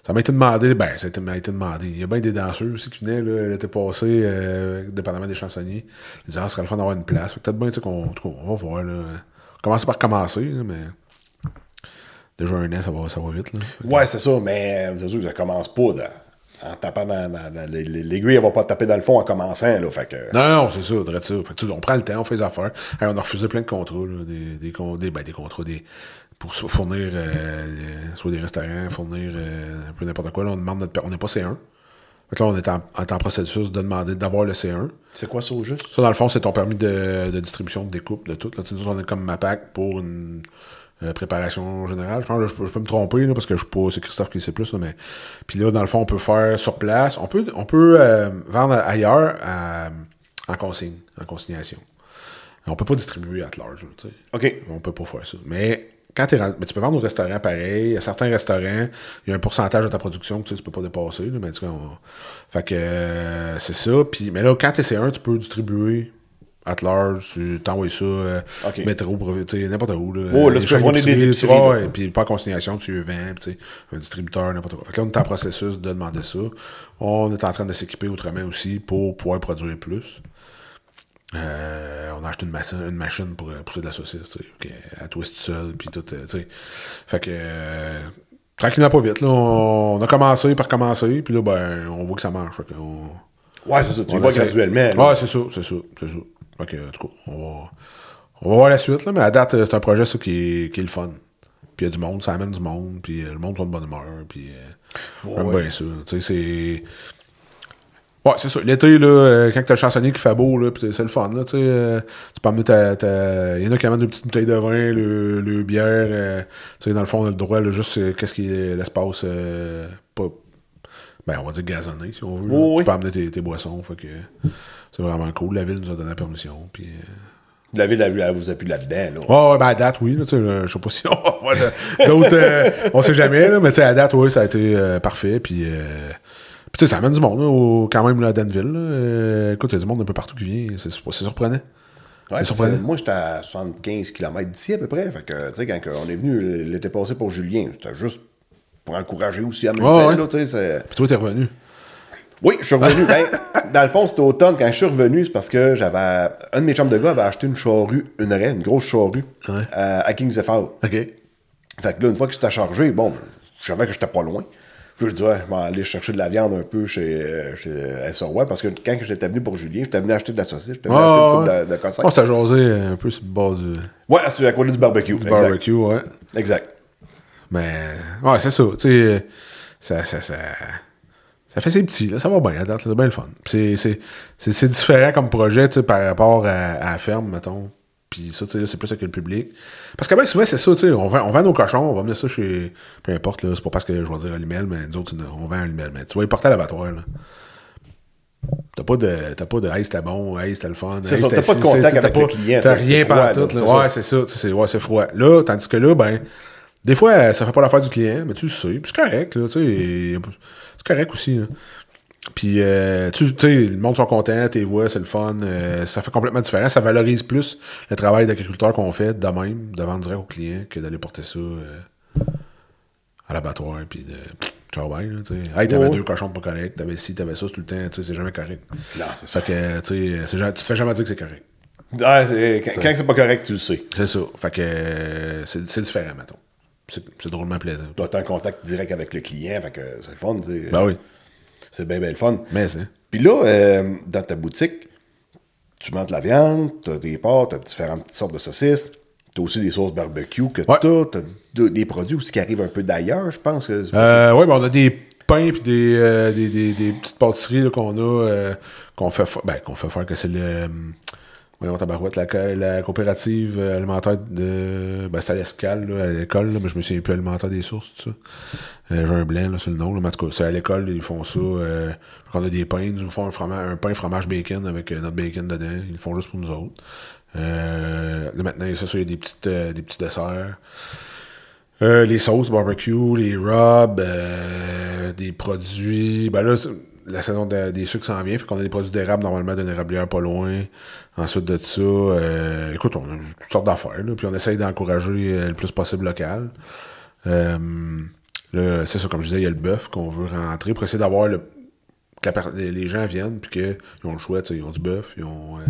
ça m'a été demandé, ben, ça m'a été demandé. Il y a bien des danseurs aussi qui venaient, là, l'été passé, dépendamment des chansonniers. Ils disaient, ah, ce serait le fun d'avoir une place. Peut-être bien, tu sais, qu'on, on va voir, là. Commencer par commencer, là, mais... Déjà un an, ça va, ça va vite, là. Ouais, c'est ça, mais c'est sûr que ça commence pas dans- en tapant dans. L'aiguille, elle va pas taper dans le fond en commençant, là. Fait que. Non, non, c'est ça, dirait ça. On prend le temps, on fait les affaires. On a refusé plein de contrats, là, des, des, con- des, ben, des contrats, des, pour fournir euh, euh, soit des restaurants, fournir euh, un peu n'importe quoi. Là, on demande notre, on n'est pas C1. Fait que là, on est en, on processus de demander d'avoir le C1. C'est quoi ça au juste? Ça, dans le fond, c'est ton permis de, de distribution, de découpe, de tout. Là, Tu sais, on est comme MAPAC pour une euh, préparation générale. Je pense que je, peux- je peux me tromper là, parce que je suis pas. C'est Christophe qui sait plus. Là, mais... Puis là, dans le fond, on peut faire sur place. On peut, on peut euh, vendre ailleurs à- en consigne, en consignation. On peut pas distribuer à large. là, tu. OK. On peut pas faire ça. Mais quand rendu- mais tu peux vendre au restaurant pareil. Il y a certains restaurants, il y a un pourcentage de ta production que tu sais, tu peux pas dépasser. Là, mais en tout cas, on- Fait que euh, c'est ça. Puis, mais là, quand t'es C1, tu peux distribuer at large, tu t'envoies ça, euh, Ok. métro, n'importe où. Là, Oh, là, tu peux des épiceries, ouais, puis pas en consignation, tu vends, sais, un distributeur, n'importe quoi. Fait que là, on est en processus de demander ça. On est en train de s'équiper autrement aussi pour pouvoir produire plus. Euh, on a acheté une, machine, une machine pour euh, pousser de la saucisse, qui elle twist tout seul, puis tout, euh, tu sais. Fait que, euh, tranquillement, pas vite, là, on, on a commencé par commencer, puis là, ben, on voit que ça marche. Fait que on, Ouais, c'est ça. Tu vois graduellement. Ouais, c'est ça, c'est ça, c'est ça. Que, en tout cas, on va, on va voir la suite, là, mais à date, euh, c'est un projet, ça, qui est, qui est le fun. Puis il y a du monde, ça amène du monde, puis euh, le monde sont de bonne humeur, puis euh, j'aime bien ça. Tu sais, c'est... Ouais, c'est ça. L'été, là, euh, quand t'as le chansonnier qui fait beau, là, pis c'est le fun, là, tu sais. euh, tu peux amener ta, ta- Il y en a qui amènent des petites bouteilles de vin, le, le bière. euh, tu sais, dans le fond, on a le droit, là, juste, qu'est-ce qui est l'espace, pas... Ben, on va dire gazonné, si on veut. oui. Tu peux amener tes, tes boissons, fait que c'est vraiment cool. La ville nous a donné la permission, puis... euh, La ville, elle, elle vous appuie là-dedans, là. Ouais, ben à date, oui. là, tu sais, Je pas si on va voir d'autres. euh, on sait jamais, là, mais tu sais, à date, oui, ça a été euh, parfait. Puis, euh, puis tu sais, ça amène du monde, là, au- quand même, là, à Danville. là. Euh, écoute, il y a du monde un peu partout qui vient. C'est surprenant. Ouais, surprenant. moi, j'étais à 75 km d'ici à peu près. Fait que, tu sais, quand on est venu l'été passé pour Julien, c'était juste pour encourager aussi à même Ouais, ouais. Puis toi, t'es revenu. Oui, je suis revenu. Ben, dans le fond, c'était automne. Quand je suis revenu, c'est parce que j'avais. Un de mes chums de gars avait acheté une charrue, une raie, une grosse charrue, Ouais. euh, à Kings FR. OK. Fait que là, une fois que c'était chargé, bon, je savais que j'étais pas loin. Puis je dis, ouais, je vais aller chercher de la viande un peu chez, chez SOY, parce que quand j'étais venu pour Julien, j'étais venu acheter de la saucisse, j'étais venu Ouais, acheter une coupe de, de cossin. On s'était jasé un peu sur le bas du, Ouais, c'est à côté du barbecue. du exact. barbecue, ouais. Exact. Mais, ouais, c'est ça. Tu sais, ça, ça, ça, ça fait ses petits, là. Ça va bien à date, là. C'est bien le fun. C'est, différent comme projet, tu sais, par rapport à, à la ferme, mettons. Puis ça, tu sais, là, c'est plus avec le public. Parce que ben, souvent, c'est ça, tu sais. On vend, on vend nos cochons, on va venir ça chez. Peu importe, là. C'est pas parce que je vais dire à l'email, mais nous autres, on vend à l'email. Mais tu vas y porter à l'abattoir, là. T'as pas de, t'as pas de, hey, c'était bon, hey, c'était le fun. C'est hey, ça, t'as pas de contact avec le client, T'as rien par là, tout, ça. Ouais, c'est ça, c'est ouais, c'est froid. Là, tandis que là, ben, Des fois, ça fait pas l'affaire du client, mais tu le sais. Puis c'est correct, là, tu sais. C'est correct aussi, là. Puis, euh, tu sais, le monde sont contents, tes voix, c'est le fun. euh, ça fait complètement différent. Ça valorise plus le travail d'agriculteur qu'on fait de même, de vendre direct au client, que d'aller porter ça euh, à l'abattoir. Puis de. Ciao, bye, là, tu sais. Hey, t'avais deux cochons pas corrects, t'avais ci, t'avais ça, tout le temps, tu sais, c'est jamais correct. Non, c'est ça. Que, tu sais, tu te fais jamais dire que c'est correct. Ouais, c'est- quand quand c'est pas correct, tu le sais. C'est ça. Fait que c'est c'est différent, mettons. C'est drôlement plaisant. Tu as un contact direct avec le client, fait que c'est le fun. Ben oui. C'est bien, bien le fun. Mais c'est. Puis là, euh, dans ta boutique, tu vends de la viande, tu as des pâtes, tu as différentes sortes de saucisses, tu as aussi des sauces barbecue que Ouais. tu as, tu as des produits aussi qui arrivent un peu d'ailleurs, je pense. que Euh, oui, ben on a des pains puis des, euh, des, des, des petites pâtisseries là, qu'on a, euh, qu'on fait, fa- ben, qu'on fait faire que c'est le. Euh, voyons, tabarouette, la, la coopérative euh, alimentaire de. Ben, c'était à l'escale, à l'école, mais je me souviens plus alimentaire des sources, tout ça. Euh, J'ai un blanc, là, c'est le nom, là, mais en tout cas, c'est à l'école, ils font ça. Euh, on a des pains, ils nous font un, pain fromage bacon avec notre bacon dedans. Ils le font juste pour nous autres. Euh, là, maintenant, ça, il y a des, petites, des petits desserts. Les sauces barbecue, les rubs, des produits. Ben là, la saison de- des sucres s'en vient, fait qu'on a des produits d'érable normalement d'une érablière pas loin. Ensuite de ça, euh, écoute, on a toutes sortes d'affaires, puis on essaye d'encourager euh, le plus possible local. Euh, c'est ça, comme je disais, il y a le bœuf qu'on veut rentrer pour essayer d'avoir le. que la les gens viennent, puis qu'ils ont le choix, ils ont du bœuf, ils ont euh,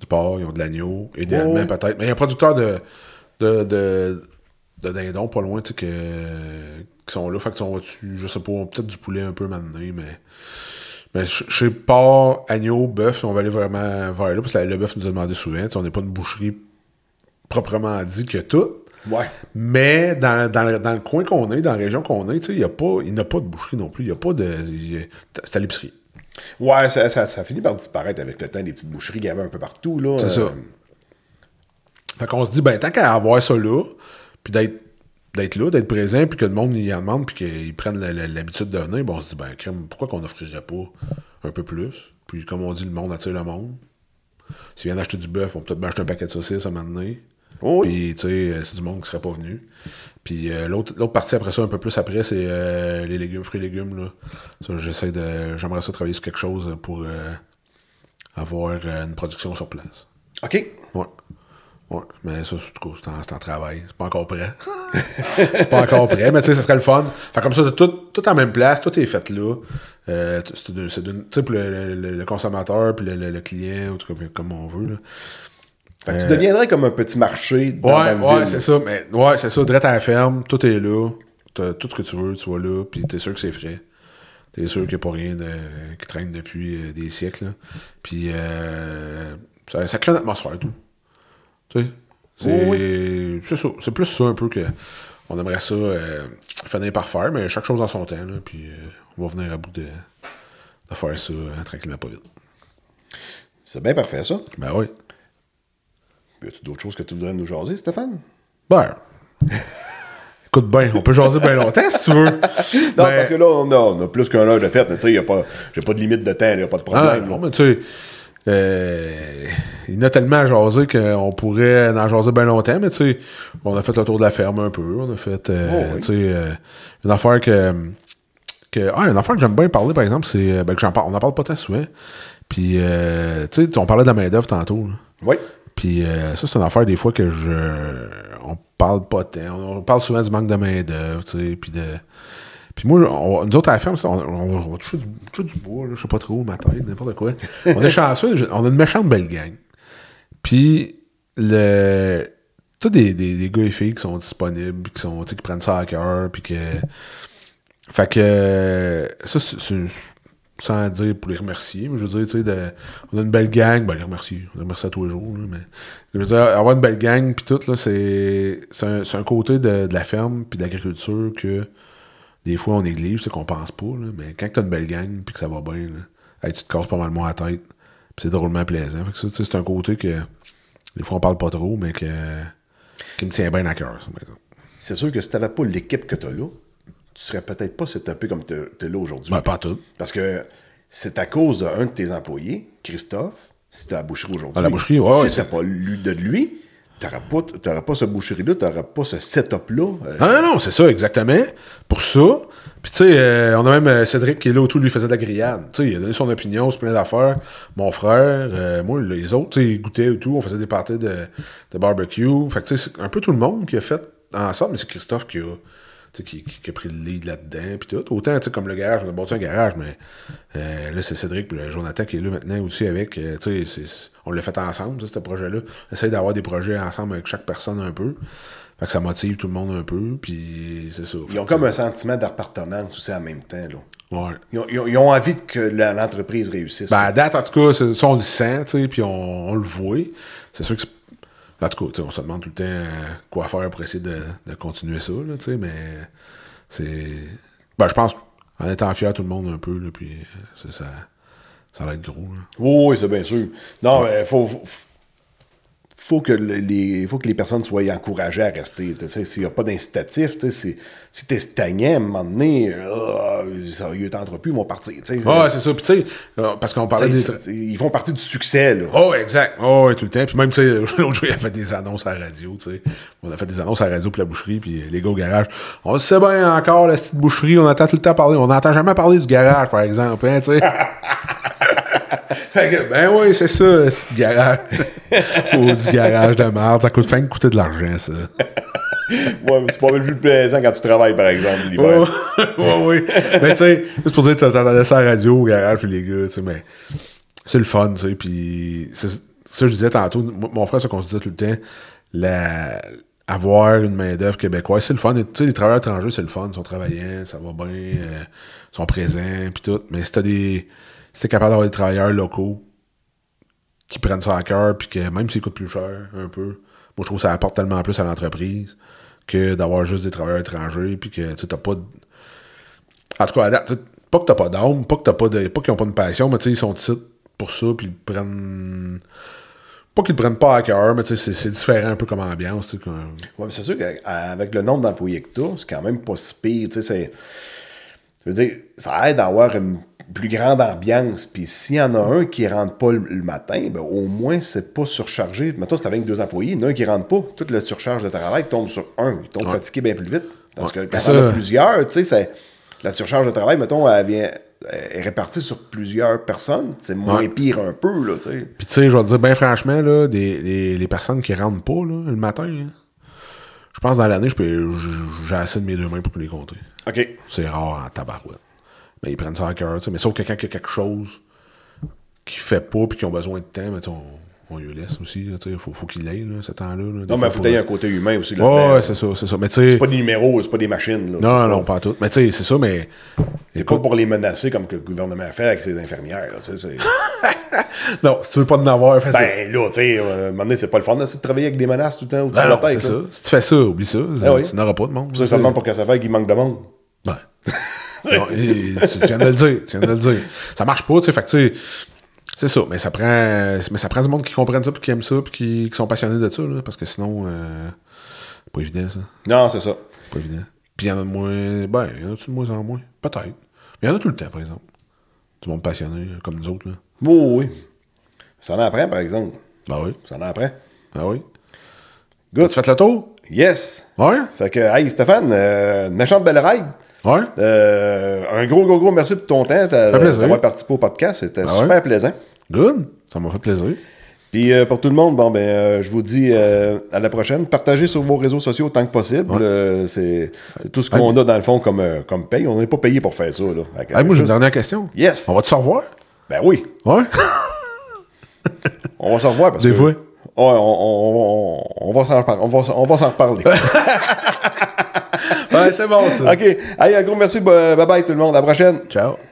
du porc, ils ont de l'agneau, idéalement peut-être. Mais il y a un producteur de, de, de, de dindons pas loin, tu sais, que- qui sont là. Fait que sont dessus, je sais pas, peut-être du poulet un peu maintenant, mais. Mais sais pas, agneau, bœuf, on va aller vraiment vers là, parce que le bœuf nous a demandé souvent. tu sais, On n'est pas une boucherie proprement dit que tout. Ouais. Mais dans, dans, le, dans le coin qu'on est, dans la région qu'on est, tu sais, il y a pas, il n'y a pas de boucherie non plus. Il n'y a pas de. C'est à l'épicerie. Ouais, ça, ça, ça finit par disparaître avec le temps des petites boucheries qu'il y avait un peu partout. là. C'est Euh, ça. Fait qu'on se dit, ben, tant qu'à avoir ça là, puis d'être d'être là, d'être présent, puis que le monde y en demande, puis qu'ils prennent l'habitude de venir, ben, on se dit, ben, crème, pourquoi qu'on n'offrirait pas un peu plus? Puis, comme on dit, le monde attire le monde. S'ils viennent acheter du bœuf, on peut peut-être acheter un paquet de saucisses à un moment donné. Oh oui. Puis, tu sais, c'est du monde qui serait pas venu. Puis, euh, l'autre l'autre partie après ça, un peu plus après, c'est euh, les légumes, fruits et légumes, là. Ça, j'essaie de... J'aimerais ça travailler sur quelque chose pour euh, avoir euh, une production sur place. OK. Ouais. Ouais, mais ça, c'est- en tout cas, c'est en, travail. C'est pas encore prêt. c'est pas encore prêt, mais tu sais, ça serait le fun. Fait comme ça, tout, tout en même place, tout est fait là. Euh, c'est pour le, le- le consommateur, puis le, client, ou tout comme, comme on veut. Là. Fait que tu deviendrais comme un petit marché dans Ouais, la ouais, c'est ça. Mais, ouais, c'est ça. Direct à la ferme, tout est là. T'as tout ce que tu veux, tu vas là, puis t'es sûr que c'est frais. T'es sûr qu'il n'y a pas rien de, qui traîne depuis euh, des siècles. Puis euh, ça, ça crée une atmosphère, tout. Tu sais? C'est c'est ça. C'est plus ça un peu que on aimerait ça euh, finir par faire, mais chaque chose en son temps. Là, puis euh, on va venir à bout de, de faire ça euh, tranquillement pas vite. C'est bien parfait, ça. Ben oui. Y a-tu d'autres choses que tu voudrais nous jaser, Stéphane? Ben. Écoute bien, on peut jaser bien longtemps si tu veux. Non, parce que là, on a, on a plus qu'un heure de fête. Tu sais, j'ai pas de limite de temps, il n'y a pas de Ah, problème. non, là. mais tu sais, euh, il y en a tellement à jaser qu'on pourrait en jaser bien longtemps, mais tu sais, on a fait le tour de la ferme un peu, on a fait, euh, Oh, oui. tu sais, euh, une affaire que, que ah, une affaire que j'aime bien parler, par exemple, c'est, ben, que j'en parle, on en parle pas tant souvent, puis, euh, tu sais, on parlait de la main-d'œuvre tantôt, là. Oui. Puis euh, ça, c'est une affaire des fois que je. On parle pas tant. On, on parle souvent du manque de main-d'œuvre, tu sais. Puis de. Puis moi, on- nous autres à la ferme, on, on, on va toucher du, toucher du bois, je sais pas trop, ma tête, n'importe quoi. on est chanceux, on a une méchante belle gang. Puis le. Tous des, des, des gars et filles qui sont disponibles, qui sont, qui prennent ça à cœur, puis que. Fait que. Ça, c'est- sans dire pour les remercier, mais je veux dire, tu sais, de- on a une belle gang, ben les remercier, on les remercie à tous les jours, là, mais je veux dire, avoir une belle gang, puis tout, là, c'est c'est un, c'est un côté de, de la ferme, puis de l'agriculture que des fois on néglige, c'est qu'on pense pas, là, mais quand t'as une belle gang, puis que ça va bien, là, hey, tu te casses pas mal moins la tête, puis c'est drôlement plaisant. Fait que ça, c'est un côté que des fois on parle pas trop, mais que qui me tient bien à cœur. C'est sûr que si tu n'avais pas l'équipe que tu as là, tu serais peut-être pas setupé comme tu es là aujourd'hui. Ben, pas tout. Parce que c'est à cause d'un de tes employés, Christophe, si tu à la boucherie aujourd'hui. À la boucherie, ouais, ouais, Si c'est- c'était pas lui de lui, t'auras pas, t'auras pas ce boucherie-là, t'auras pas ce setup-là. euh, Non, non, c'est ça, exactement. Pour ça. Puis, tu sais, euh, on a même euh, Cédric qui est là autour, lui faisait de la grillade. Tu sais, il a donné son opinion sur plein d'affaires. Mon frère, euh, moi, les autres, tu sais, ils goûtaient et tout. On faisait des parties de, de barbecue. Fait que, tu sais, c'est un peu tout le monde qui a fait en sorte, mais c'est Christophe qui a, qui, qui- qui a pris le lead là-dedans. Puis tout. Autant, tu sais, comme le garage, on a bâti un garage, mais euh, là, c'est Cédric puis le Jonathan qui est là maintenant aussi avec. euh, tu sais, on l'a fait ensemble, ça, ce projet-là. On essaye d'avoir des projets ensemble avec chaque personne un peu. Fait que ça motive tout le monde un peu, puis c'est ça. Ils ont comme un sentiment d'appartenance aussi en même temps. Là. Ouais. Ils, ont, ils ont- ils ont envie que l'entreprise réussisse. Ben, à date, en tout cas, ça, on le sent, tu sais, puis on, on le voit. C'est sûr que c'est- En tout cas, on se demande tout le temps euh, quoi faire pour essayer de, de continuer ça, là, mais c'est... Ben, je pense en étant fier tout le monde un peu, là, puis euh, ça, ça va être gros, là. Oui, oui, c'est bien sûr. Non, mais faut, faut, faut que le- les, faut que les personnes soient encouragées à rester. tu sais. S'il n'y a pas d'incitatif, tu sais, si, t'es stagnant, à un moment donné, euh, ça, ils t'entrent plus, ils vont partir. tu sais. Ouais, c'est ça, puis tu sais, euh, parce qu'on parlait des... ils font partie du succès. Là. Oh, exact. Oh, ouais, tout le temps. Puis même, tu sais, l'autre jour, il a fait des annonces à la radio, tu sais. On a fait des annonces à la radio pour la boucherie, puis les gars au garage. On le sait bien encore, la petite boucherie, on entend tout le temps parler. On n'entend jamais parler du garage, par exemple, hein, tu sais. Ben oui, c'est ça, c'est du garage. Ou du garage de merde. Ça coûte fin de coûter de l'argent, ça. Ouais, mais c'est pas mal plus plaisant quand tu travailles, par exemple, l'hiver. ouais, ouais. Mais tu sais, juste pour dire, tu t'entendais ça à la radio, au garage, puis les gars, tu sais, mais c'est le fun, tu sais, puis ça, je disais tantôt, mon frère, ça qu'on se disait tout le temps, la, avoir une main-d'œuvre québécoise, c'est le fun. Tu sais, les travailleurs étrangers, c'est le fun, ils sont travaillants, ça va bien, euh, ils sont présents, puis tout. Mais si t'as des, t'es capable d'avoir des travailleurs locaux qui prennent ça à cœur, puis que même s'ils coûtent plus cher, un peu, moi, je trouve que ça apporte tellement plus à l'entreprise que d'avoir juste des travailleurs étrangers, puis que, tu t'as pas de, en tout cas, à pas que t'as pas d'âme, pas que t'as pas de. Pas qu'ils ont pas une passion, mais tu sais, ils sont ici pour ça, puis ils prennent. Pas qu'ils prennent pas à cœur, mais c'est- c'est différent un peu comme ambiance, comme- Ouais, mais c'est sûr qu'avec le nombre d'employés que tu c'est quand même pas si pire. C'est- je veux dire, ça aide d'avoir une plus grande ambiance. Puis s'il y en a un qui rentre pas le, matin, ben au moins, c'est pas surchargé. Maintenant, c'est avec deux employés, il y en a un qui rentre pas. Toute la surcharge de travail tombe sur un. Il tombe fatigué bien plus vite. Parce Ouais. que quand Ça- on a plusieurs, tu sais, la surcharge de travail, mettons, elle vient est répartie sur plusieurs personnes. C'est moins Ouais. pire un peu, là, tu sais. Puis tu sais, je vais te dire, bien franchement, là, des, les, les personnes qui rentrent pas, là, le matin, hein, je pense dans l'année, j'ai assez de mes deux mains pour les compter. OK. C'est rare en tabarouette. Mais ils prennent ça à cœur. Mais sauf quelqu'un qui a quelque chose qui fait pas puis qui ont besoin de temps, mais sais, on, on lui laisse aussi, là, sais. Faut, faut qu'il l'aille, là, ce temps-là. là. Non, mais il faut qu'il y ait un côté humain aussi Ouais, là-dedans. ouais, c'est ça, c'est ça. Mais. C'est pas des numéros, c'est pas des machines. Là, Non, non, pas- tout. Mais tu sais, c'est ça, mais. C'est pas pour les menacer comme que le gouvernement fait avec ses infirmières. Là, Non, si tu veux pas en avoir, fais ça. ben là, tu sais, euh, à un moment donné, c'est pas le fun de travailler avec des menaces tout le temps au-dessus Ben non, c'est là. ça. Si tu fais ça, oublie ça. Ah oui. Tu n'auras pas de monde. Ça, ça demande pour que ça fasse qu'il manque de monde. Ouais. Non, et- tu, tu viens de le dire. Tu viens de le dire. Ça marche pas, tu sais. Fait que, tu sais, c'est ça. Mais ça prend, mais ça prend du monde qui comprennent ça, puis qui aiment ça, puis qui, qui sont passionnés de ça, là, parce que sinon, euh, c'est pas évident, ça. Non, c'est ça. Pas évident. Puis il y en a de moins. Ben, il y en a de moins en moins? Peut-être. Mais il y en a tout le temps, par exemple. Du monde passionné, comme nous autres, là. Oui, oui. Ça en apprend, par exemple. Ben oui. Ça en apprend. Ben oui. Good. Tu fais le tour? Yes. Ouais? Fait que, hey, Stéphane, euh, une méchante belle ride. Ouais? Euh, un gros, gros, gros merci pour ton temps d'avoir participé au podcast. C'était Ah super ouais? plaisant. Good. Ça m'a fait plaisir. Puis euh, pour tout le monde, bon ben euh, je vous dis euh, à la prochaine. Partagez sur vos réseaux sociaux autant que possible. C'est tout ce qu'on a dans le fond comme, comme paye. On n'est pas payé pour faire ça. Là. Hey, moi, j'ai une dernière question. Yes. On va te se revoir? Ben oui. Ouais? On va s'en revoir parce Des que. fois. Ouais, on, on va s'en reparler. Ouais, c'est bon, ça. OK. Hey, un gros merci. Bye bye tout le monde. À la prochaine. Ciao.